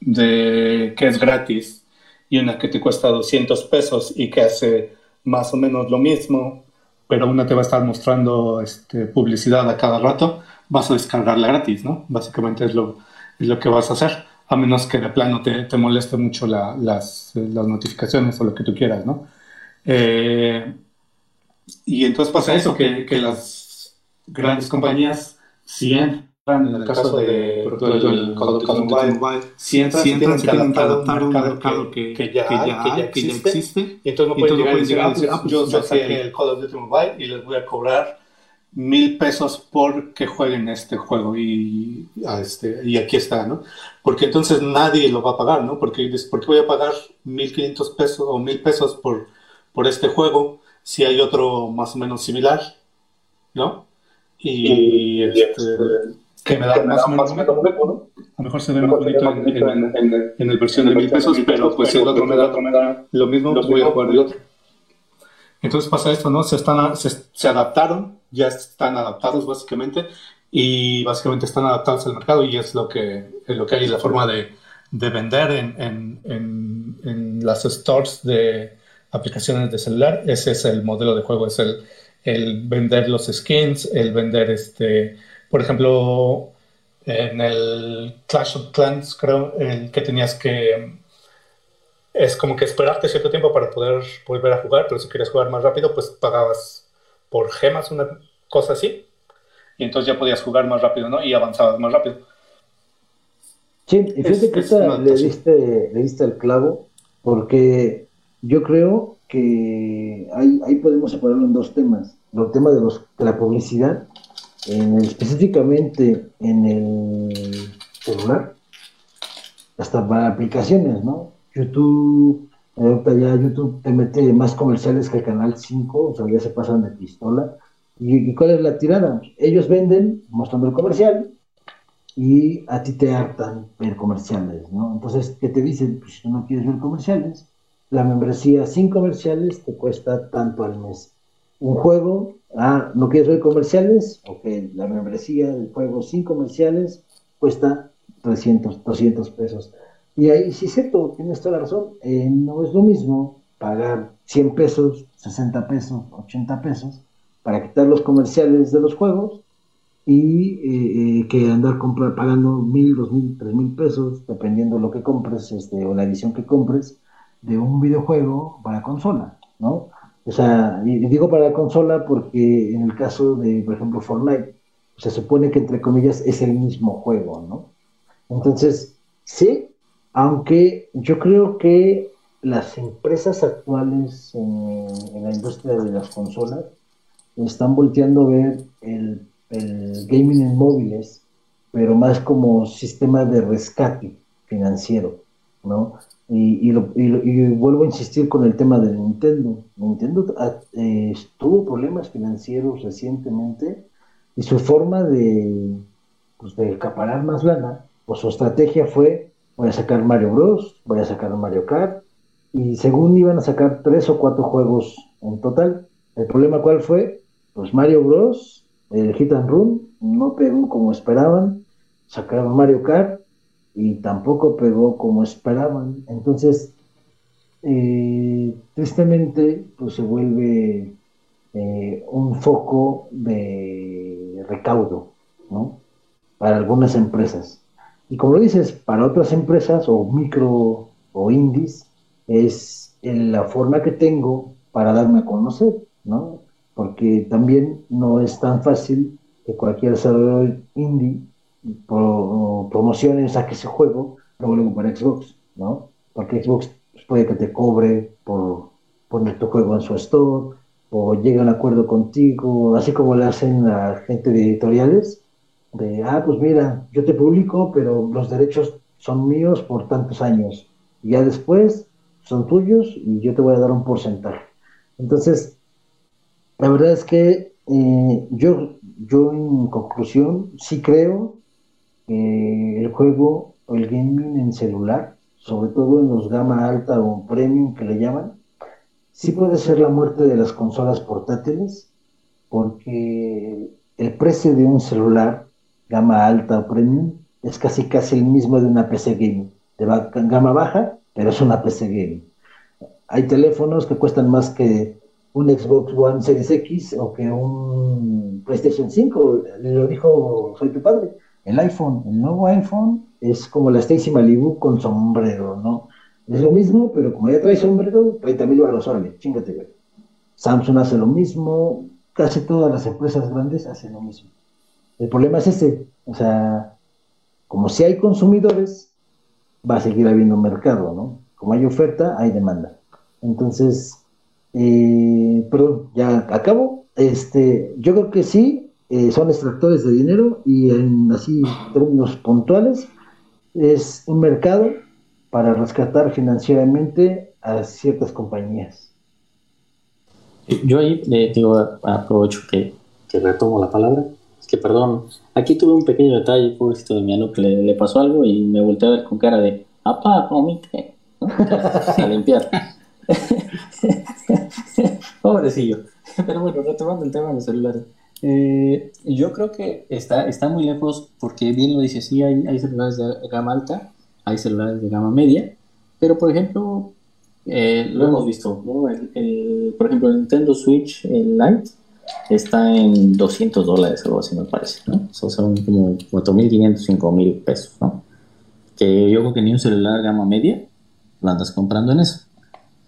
de, que es gratis y una que te cuesta 200 pesos y que hace más o menos lo mismo, pero una te va a estar mostrando este, publicidad a cada rato, vas a descargarla gratis, ¿no? Básicamente es lo, es lo que vas a hacer, a menos que de plano te, te moleste mucho las, las, notificaciones o lo que tú quieras, ¿no? Eh, y entonces pasa eso, que, que las grandes compañías, si entran, en el caso de, el Call of Mobile, si entran, tienen que adaptar un mercado que, que, ya, que, ya, existe, y entonces no pueden llegar, llegar y decir, ah, pues yo saqué el Call of Duty Mobile y les voy a cobrar mil pesos por que jueguen este juego y, a este, y aquí está, ¿no? Porque entonces nadie lo va a pagar, ¿no? Porque, porque voy a pagar mil quinientos pesos o mil pesos por, por este juego si hay otro más o menos similar, ¿no? Y, este, que me da más, o menos, A lo mejor se ve más bonito en, en, en, el versión de mil pesos, pero pues si el otro me da, lo mismo, pues voy a jugar el otro. Entonces pasa esto, ¿no? Se, están, se, se, adaptaron, ya están adaptados básicamente, y básicamente están adaptados al mercado y es lo que, lo que hay, la forma de, de vender en, en, en, las stores de, aplicaciones de celular. Ese es el modelo de juego, es el, el vender los skins, el vender este, por ejemplo, en el Clash of Clans, creo, el que tenías que es como que esperarte cierto tiempo para poder volver a jugar, pero si quieres jugar más rápido, pues pagabas por gemas, una cosa así, y entonces ya podías jugar más rápido, ¿no? Y avanzabas más rápido. Sí, y fíjate que le, diste, le diste el clavo, porque yo creo que ahí, ahí podemos separarlo en dos temas. El tema de, los, de la publicidad, en específicamente en el celular, hasta para aplicaciones, ¿no? YouTube, ahorita ya YouTube te mete más comerciales que Canal 5, o sea, ya se pasan de pistola. ¿Y, ¿Y, cuál es la tirada? Ellos venden mostrando el comercial y a ti te hartan ver comerciales, ¿no? Entonces, ¿qué te dicen? Pues si tú no quieres ver comerciales, la membresía sin comerciales te cuesta tanto al mes. Un juego Ah, ¿no quieres ver comerciales? Ok, la membresía del juego sin comerciales cuesta 300, 200 pesos. Y ahí sí es cierto, tienes toda la razón. Eh, no es lo mismo pagar 100 pesos, 60 pesos, 80 pesos para quitar los comerciales de los juegos y eh, eh, que andar pagando mil, dos mil, tres mil pesos, dependiendo de lo que compres este, o la edición que compres de un videojuego para consola, ¿no? O sea, y digo para consola porque en el caso de, por ejemplo, Fortnite, se supone que entre comillas es el mismo juego, ¿no? Entonces, sí, aunque yo creo que las empresas actuales en, la industria de las consolas están volteando a ver el, gaming en móviles, pero más como sistema de rescate financiero, ¿no? Y, vuelvo a insistir con el tema de Nintendo. Nintendo ah, eh, tuvo problemas financieros recientemente y su forma de, pues, acaparar más lana, pues su estrategia fue voy a sacar Mario Bros, voy a sacar Mario Kart, y según iban a sacar tres o cuatro juegos en total. El problema cuál fue, pues Mario Bros, el Hit and Run, no pegó como esperaban, sacaron Mario Kart y tampoco pegó como esperaban. Entonces, eh, tristemente, pues se vuelve eh, un foco de recaudo, ¿no? Para algunas empresas. Y como lo dices, para otras empresas o micro o indies, es la forma que tengo para darme a conocer, ¿no? Porque también no es tan fácil que cualquier desarrollador indie pro, promocione, saque ese juego, luego luego para Xbox, ¿no? Porque Xbox puede que te cobre por poner tu juego en su store, o llegue a un acuerdo contigo, así como le hacen la gente de editoriales, de, ah, pues mira, yo te publico, pero los derechos son míos por tantos años. Ya después son tuyos y yo te voy a dar un porcentaje. Entonces, la verdad es que eh, yo, yo en conclusión sí creo que el juego o el gaming en celular, sobre todo en los gama alta o premium que le llaman, sí puede ser la muerte de las consolas portátiles, porque el precio de un celular gama alta o premium es casi casi el mismo de una PC gaming. De gama baja, pero es una PC gaming. Hay teléfonos que cuestan más que un Xbox One Series X o que un PlayStation 5. Lo dijo Soy tu padre. El iPhone, el nuevo iPhone es como la Stacy Malibu con sombrero, ¿no? Es lo mismo, pero como ya trae sombrero, 30 mil baros, órale, chingate. Samsung hace lo mismo, casi todas las empresas grandes hacen lo mismo. El problema es ese, o sea, como si hay consumidores, va a seguir habiendo mercado, ¿no? Como hay oferta, hay demanda. Entonces, eh, perdón, ya acabo. Este, yo creo que sí, eh, son extractores de dinero y en así términos puntuales, es un mercado para rescatar financieramente a ciertas compañías. Yo ahí eh, digo, aprovecho que, que retomo la palabra perdón, aquí tuve un pequeño detalle, pobrecito de mi alumno, que le, pasó algo y me volteé a ver con cara de, apá, comite, a limpiar. Pobrecillo. Pero bueno, retomando el tema de los celulares. Eh, yo creo que está, está muy lejos porque bien lo dice, sí, hay, celulares de gama alta, hay celulares de gama media, pero por ejemplo, eh, lo hemos visto, por ejemplo, el Nintendo Switch Lite está en 200 dólares, algo así me parece, ¿no? son como 4.500, 5.000 pesos, ¿no? Que yo creo que ni un celular gama media lo andas comprando en eso.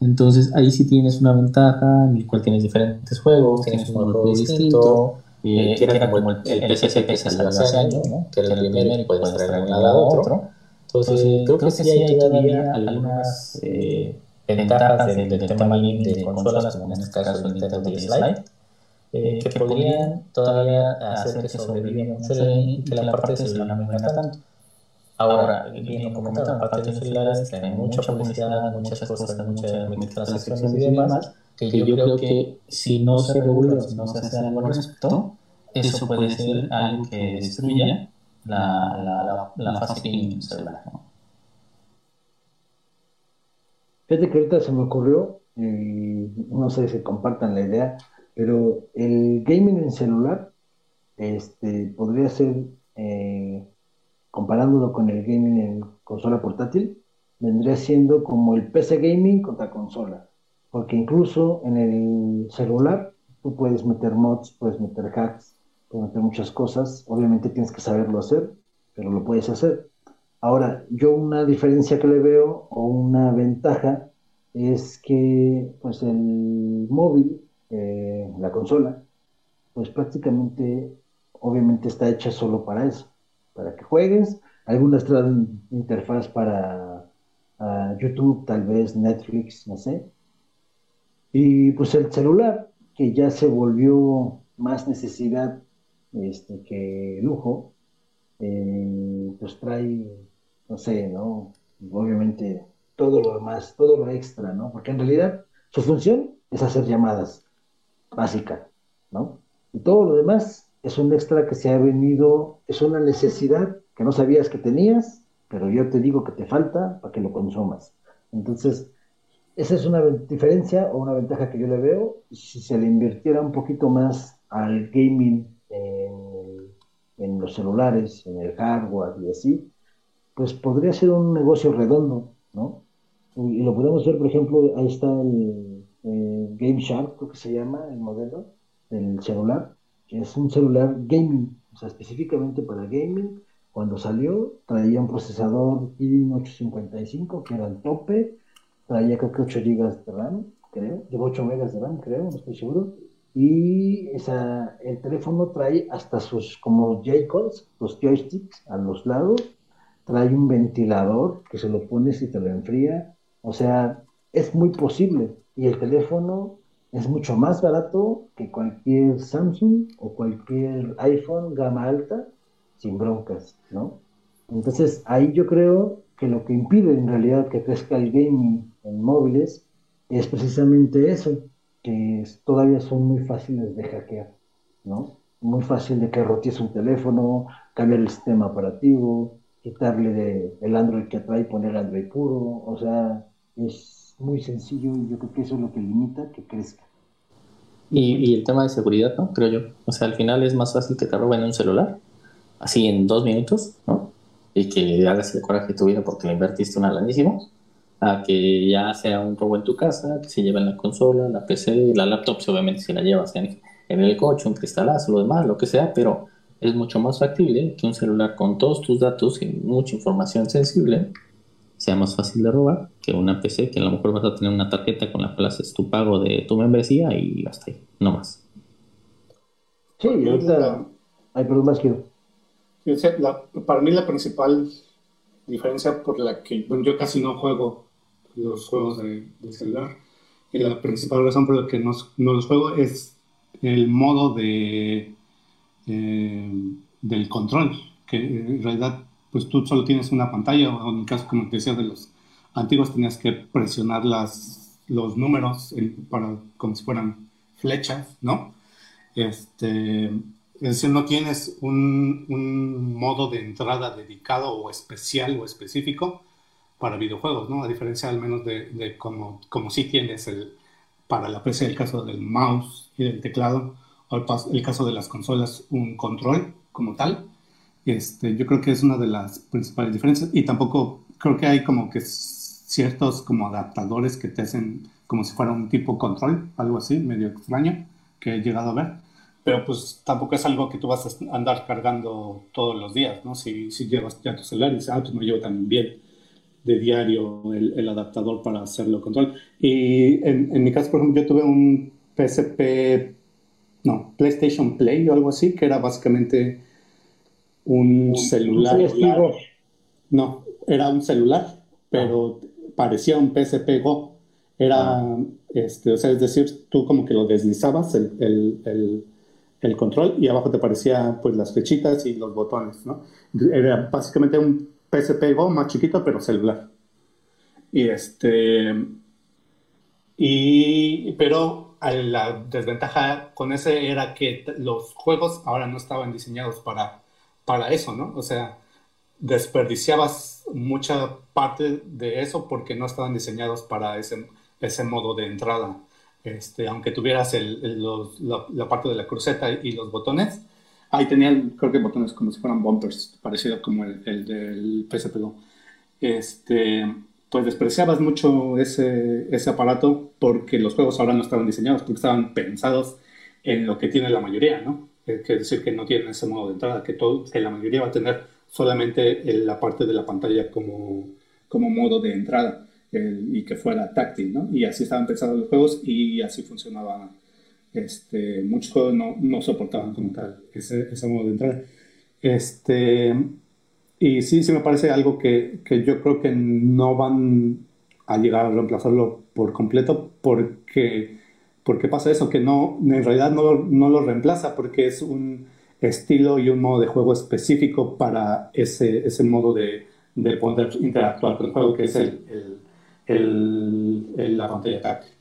Entonces ahí sí tienes una ventaja en el cual tienes diferentes juegos, tienes un juego distinto, eh, que era como el, el PSP que salió hace años, ¿no? que era el primero y puedes traer de un lado a otro. Entonces creo que sí hay todavía algunas eh, ventajas del, del tema de consolas, como en este caso el Nintendo DS Lite, eh, que podrían todavía hacer que sobreviva mucho y que la parte de celular no venga tanto. Ahora, bien lo comentaba, la parte de celulares hay mucha publicidad, muchas cosas, muchas transacciones y demás, que yo creo que si no se regula, si no se hace algo al respecto, eso puede ser algo que destruya la, la, la, fase gaming celular. ¿no? Fíjate que ahorita se me ocurrió, y no sé si compartan la idea, Pero el gaming en celular este, podría ser, eh, comparándolo con el gaming en consola portátil, vendría siendo como el PC gaming contra consola. Porque incluso en el celular tú puedes meter mods, puedes meter hacks, puedes meter muchas cosas. Obviamente tienes que saberlo hacer, pero lo puedes hacer. Ahora, yo una diferencia que le veo o una ventaja es que pues el móvil, eh, la consola, pues prácticamente obviamente está hecha solo para eso, para que juegues. Algunas traen interfaz para YouTube, tal vez Netflix, no sé. Y pues el celular, que ya se volvió más necesidad este, que lujo, eh, pues trae, no sé, ¿no? Obviamente todo lo demás, todo lo extra, ¿no? Porque en realidad su función es hacer llamadas, básica, ¿no? Y todo lo demás es un extra que se ha venido, es una necesidad que no sabías que tenías, pero yo te digo que te falta para que lo consumas. Entonces, esa es una diferencia o una ventaja que yo le veo. Si se le invirtiera un poquito más al gaming en, los celulares, en el hardware y así, pues podría ser un negocio redondo, ¿no? Y, lo podemos ver, por ejemplo, ahí está el, el Game Shark, creo que se llama el modelo del celular, que es un celular gaming, o sea, específicamente para gaming cuando salió, traía un procesador Kirin 855, que era el tope, traía creo que 8 GB de RAM, creo, de 8 MB de RAM, creo, no estoy seguro. Y el teléfono trae hasta sus como J-Codes, los joysticks a los lados, trae un ventilador que se lo pones y te lo enfría. O sea, es muy posible. Y el teléfono es mucho más barato que cualquier Samsung o cualquier iPhone gama alta sin broncas, ¿no? Entonces ahí yo creo que lo que impide en realidad que crezca el gaming en móviles es precisamente eso, que todavía son muy fáciles de hackear, ¿no? Muy fácil de que roties un teléfono, cambiar el sistema operativo, quitarle de, el Android que trae y poner Android puro, o sea, es muy sencillo y yo creo que eso es lo que limita que crezca. Y, y el tema de seguridad, ¿no? Creo yo. O sea, al final es más fácil que te roben un celular así en dos minutos, ¿no? Y que hagas el coraje de tu vida porque le invertiste una lanísimo, a que ya sea un robo en tu casa, que se lleve en la consola, la PC, la laptop, obviamente si la llevas en, el coche, un cristalazo, lo demás, lo que sea, pero es mucho más factible que un celular con todos tus datos y mucha información sensible sea más fácil de robar que una PC que a lo mejor vas a tener una tarjeta con la cual haces tu pago de tu membresía y hasta ahí, no más. Sí, ahorita... Ay, perdón, más quiero para mí la principal diferencia por la que yo casi no juego los juegos de, celular y la principal razón por la que no, no los juego es el modo de eh, del control que en realidad pues tú solo tienes una pantalla o en el caso como te decía de los antiguos tenías que presionar las los números para como si fueran flechas no este es decir, no tienes un, modo de entrada dedicado o especial o específico para videojuegos, ¿no? A diferencia al menos de, como, como sí tienes el, para la PC el caso del mouse y del teclado, o el, caso de las consolas, un control como tal. Este, yo creo que es una de las principales diferencias y tampoco creo que hay como que ciertos como adaptadores que te hacen como si fuera un tipo control, algo así, medio extraño, que he llegado a ver pero pues tampoco es algo que tú vas a andar cargando todos los días, ¿no? Si, si llevas ya tu celular y dices, ah, pues me llevo también bien de diario el, el adaptador para hacerlo control. Y en, en, mi caso, por ejemplo, yo tuve un PSP, no, PlayStation Play o algo así, que era básicamente un celular. No, era un celular, pero parecía un PSP Go. Era, ah. este, o sea, es decir, tú como que lo deslizabas el, el el control y abajo te aparecían pues las flechitas y los botones, ¿no? Era básicamente un PSP Go más chiquito pero celular. Y este y pero la desventaja con ese era que los juegos ahora no estaban diseñados para para eso, ¿no? O sea, desperdiciabas mucha parte de eso porque no estaban diseñados para ese ese modo de entrada este, aunque tuvieras la, parte de la cruceta y los botones, ahí tenían, creo que botones como si fueran bumpers, parecido como el, del PSP Este, pues despreciabas mucho ese, ese aparato porque los juegos ahora no estaban diseñados, porque estaban pensados en lo que tiene la mayoría, ¿no? Es decir, que no tienen ese modo de entrada, que, todo, que la mayoría va a tener solamente la parte de la pantalla como, como modo de entrada y que fuera táctil, ¿no? Y así estaban pensados los juegos y así funcionaba. Este, muchos juegos no, no soportaban como tal ese, ese, modo de entrada. Este, y sí, sí me parece algo que, que yo creo que no van a llegar a reemplazarlo por completo porque, porque pasa eso, que no, en realidad no, no lo reemplaza porque es un estilo y un modo de juego específico para ese, ese modo de, de poder interactuar con el juego, que es el, el, la pantalla táctil.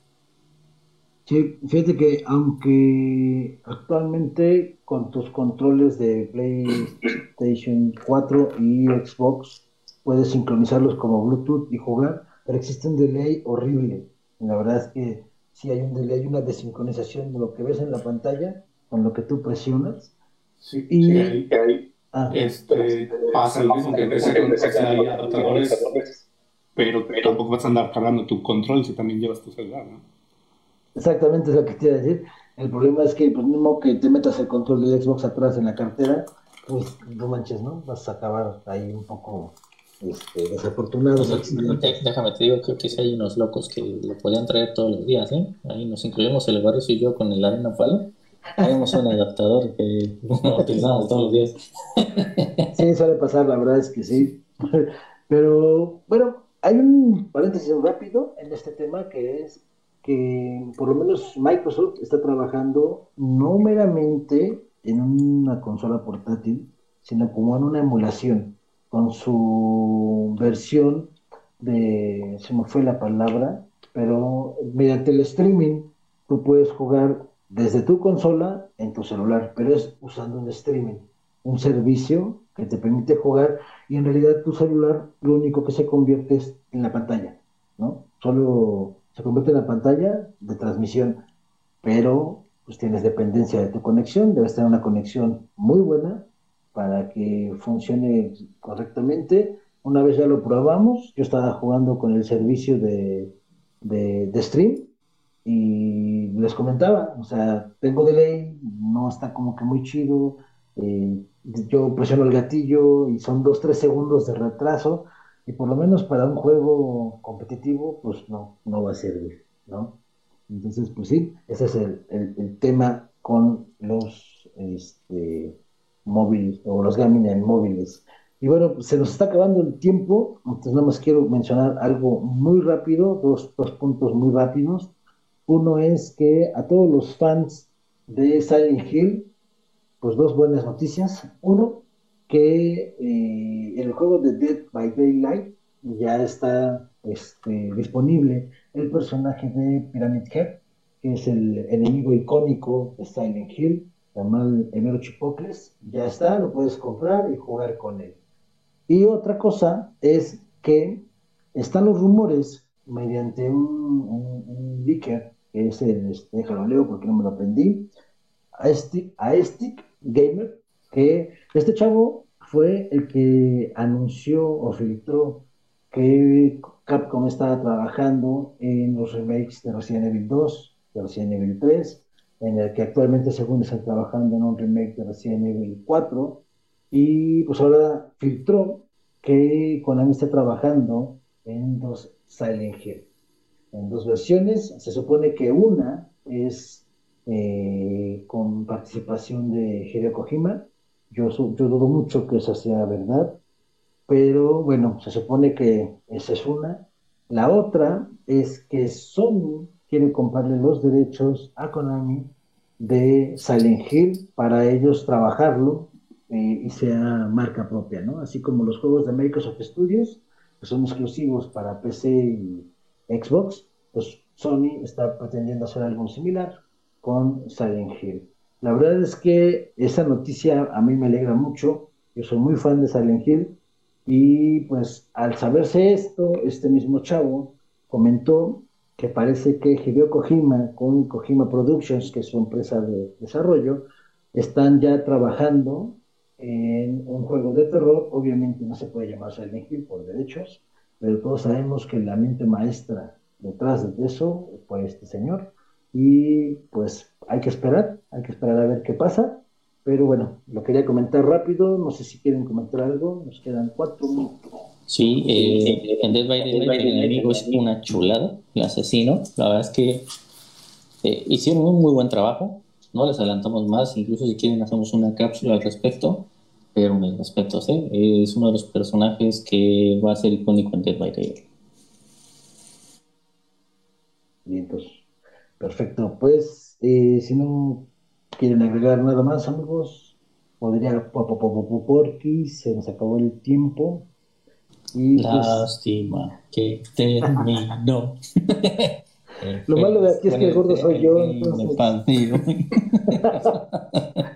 Sí, fíjate que aunque actualmente con tus controles de PlayStation 4 y Xbox puedes sincronizarlos como Bluetooth y jugar, pero existe un delay horrible. la verdad es que si hay un delay, una desincronización de lo que ves en la pantalla con lo que tú presionas. Sí, y, sí, ahí, ah, este, pasa lo mismo que adaptadores pero, tampoco vas a andar cargando tu control si también llevas tu celular, ¿no? Exactamente es lo que quiero decir. El problema es que, pues, mismo que te metas el control del Xbox atrás en la cartera, pues, no manches, ¿no? Vas a acabar ahí un poco este, desafortunado. déjame te digo, creo que sí hay unos locos que lo podían traer todos los días, ¿eh? Ahí nos incluimos el barrio y yo con el Arena Palo. Tenemos un adaptador que utilizamos todos los días. Sí, suele pasar, la verdad es que sí. Pero, bueno, hay un paréntesis rápido en este tema que es que por lo menos Microsoft está trabajando no meramente en una consola portátil, sino como en una emulación, con su versión de, se me fue la palabra, pero mediante el streaming tú puedes jugar desde tu consola en tu celular, pero es usando un streaming, un servicio que te permite jugar y en realidad tu celular lo único que se convierte es en la pantalla, ¿no? Solo se convierte en la pantalla de transmisión, pero pues tienes dependencia de tu conexión, debes tener una conexión muy buena para que funcione correctamente. Una vez ya lo probamos, yo estaba jugando con el servicio de, de, stream y les comentaba, o sea, tengo delay, no está como que muy chido, eh, yo presiono el gatillo y son dos, tres segundos de retraso y por lo menos para un juego competitivo pues no, no va a servir, ¿no? Entonces pues sí, ese es el, tema con los este, móviles o los gaming en móviles. Y bueno, se nos está acabando el tiempo, entonces nada más quiero mencionar algo muy rápido, dos, dos puntos muy rápidos. Uno es que a todos los fans de Silent Hill, pues dos buenas noticias. Uno, que eh, el juego de Dead by Daylight ya está este, disponible el personaje de Pyramid Head, que es el enemigo icónico de Silent Hill, llamado Emero Chipocles, ya está, lo puedes comprar y jugar con él. Y otra cosa es que están los rumores mediante un, un, que es el, este, déjalo leo porque no me lo aprendí, a Stick Gamer, que este chavo fue el que anunció o filtró que Capcom estaba trabajando en los remakes de Resident Evil 2, de Resident Evil 3, en el que actualmente según están trabajando en un remake de Resident Evil 4, y pues ahora filtró que Konami está trabajando en dos Silent Hill, en dos versiones, se supone que una es eh, con participación de Hideo Kojima. Yo, yo dudo mucho que esa sea verdad, pero bueno, se supone que esa es una. La otra es que Sony quiere comprarle los derechos a Konami de Silent Hill para ellos trabajarlo eh, y sea marca propia, ¿no? Así como los juegos de Microsoft Studios, que son exclusivos para PC y Xbox, pues Sony está pretendiendo hacer algo similar con Silent Hill. La verdad es que esa noticia a mí me alegra mucho. Yo soy muy fan de Silent Hill y pues al saberse esto, este mismo chavo comentó que parece que Hideo Kojima con Kojima Productions, que es su empresa de desarrollo, están ya trabajando en un juego de terror. Obviamente no se puede llamar Silent Hill por derechos, pero todos sabemos que la mente maestra detrás de eso fue este señor. Y pues hay que esperar, hay que esperar a ver qué pasa. Pero bueno, lo quería comentar rápido. No sé si quieren comentar algo. Nos quedan cuatro minutos. Sí, eh, en Dead by Daylight el enemigo es una chulada, el asesino. La verdad es que eh, hicieron un muy buen trabajo. No les adelantamos más, incluso si quieren hacemos una cápsula al respecto. Pero mis respetos, es uno de los personajes que va a ser icónico en Dead by Daylight. Bien, pues, perfecto. Pues, eh, si no quieren agregar nada más, amigos, podría porque se nos acabó el tiempo. Y, pues, Lástima que terminó. Lo malo de aquí es que el gordo soy yo.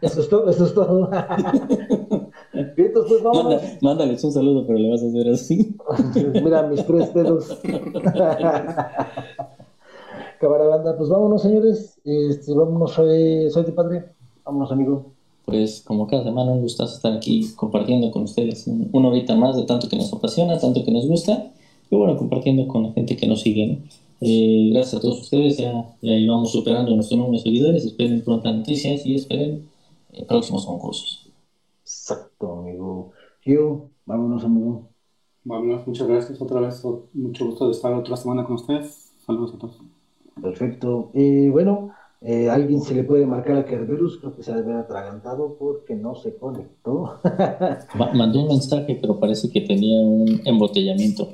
eso es todo, eso es todo. pues vamos. mándales un saludo, pero le vas a hacer así. Mira mis tres dedos. Camarada, pues vámonos, señores. Este, vámonos, soy, soy de padre. Vámonos, amigo pues como cada semana un gustazo estar aquí compartiendo con ustedes una horita más de tanto que nos apasiona, tanto que nos gusta y bueno, compartiendo con la gente que nos sigue. Eh, gracias a todos ustedes, ya, ya íbamos superando nuestro número de seguidores, esperen prontas noticias y esperen eh, próximos concursos. Exacto, amigo. Gio, vámonos, amigo. Vámonos, muchas gracias otra vez, mucho gusto de estar otra semana con ustedes. Saludos a todos. Perfecto. Y bueno, eh, alguien se le puede marcar a Kerberus, creo que se debe haber atragantado porque no se conectó. Mandó un mensaje, pero parece que tenía un embotellamiento.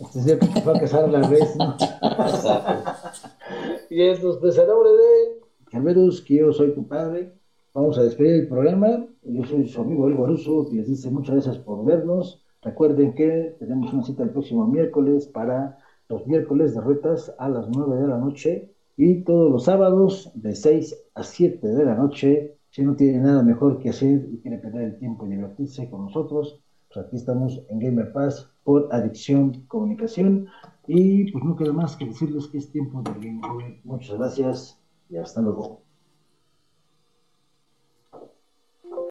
Este es cierto que fue a casar la vez, ¿no? y estos, pues a nombre de Kerberus, que yo soy tu padre, vamos a despedir el programa. Yo soy su amigo El Guaruso, y les dice muchas gracias por vernos. Recuerden que tenemos una cita el próximo miércoles para los miércoles de retas a las 9 de la noche y todos los sábados de 6 a 7 de la noche. Si no tiene nada mejor que hacer y quiere perder el tiempo y divertirse con nosotros, pues aquí estamos en Gamer Pass por Adicción Comunicación. Y pues no queda más que decirles que es tiempo de Game Muchas gracias y hasta luego.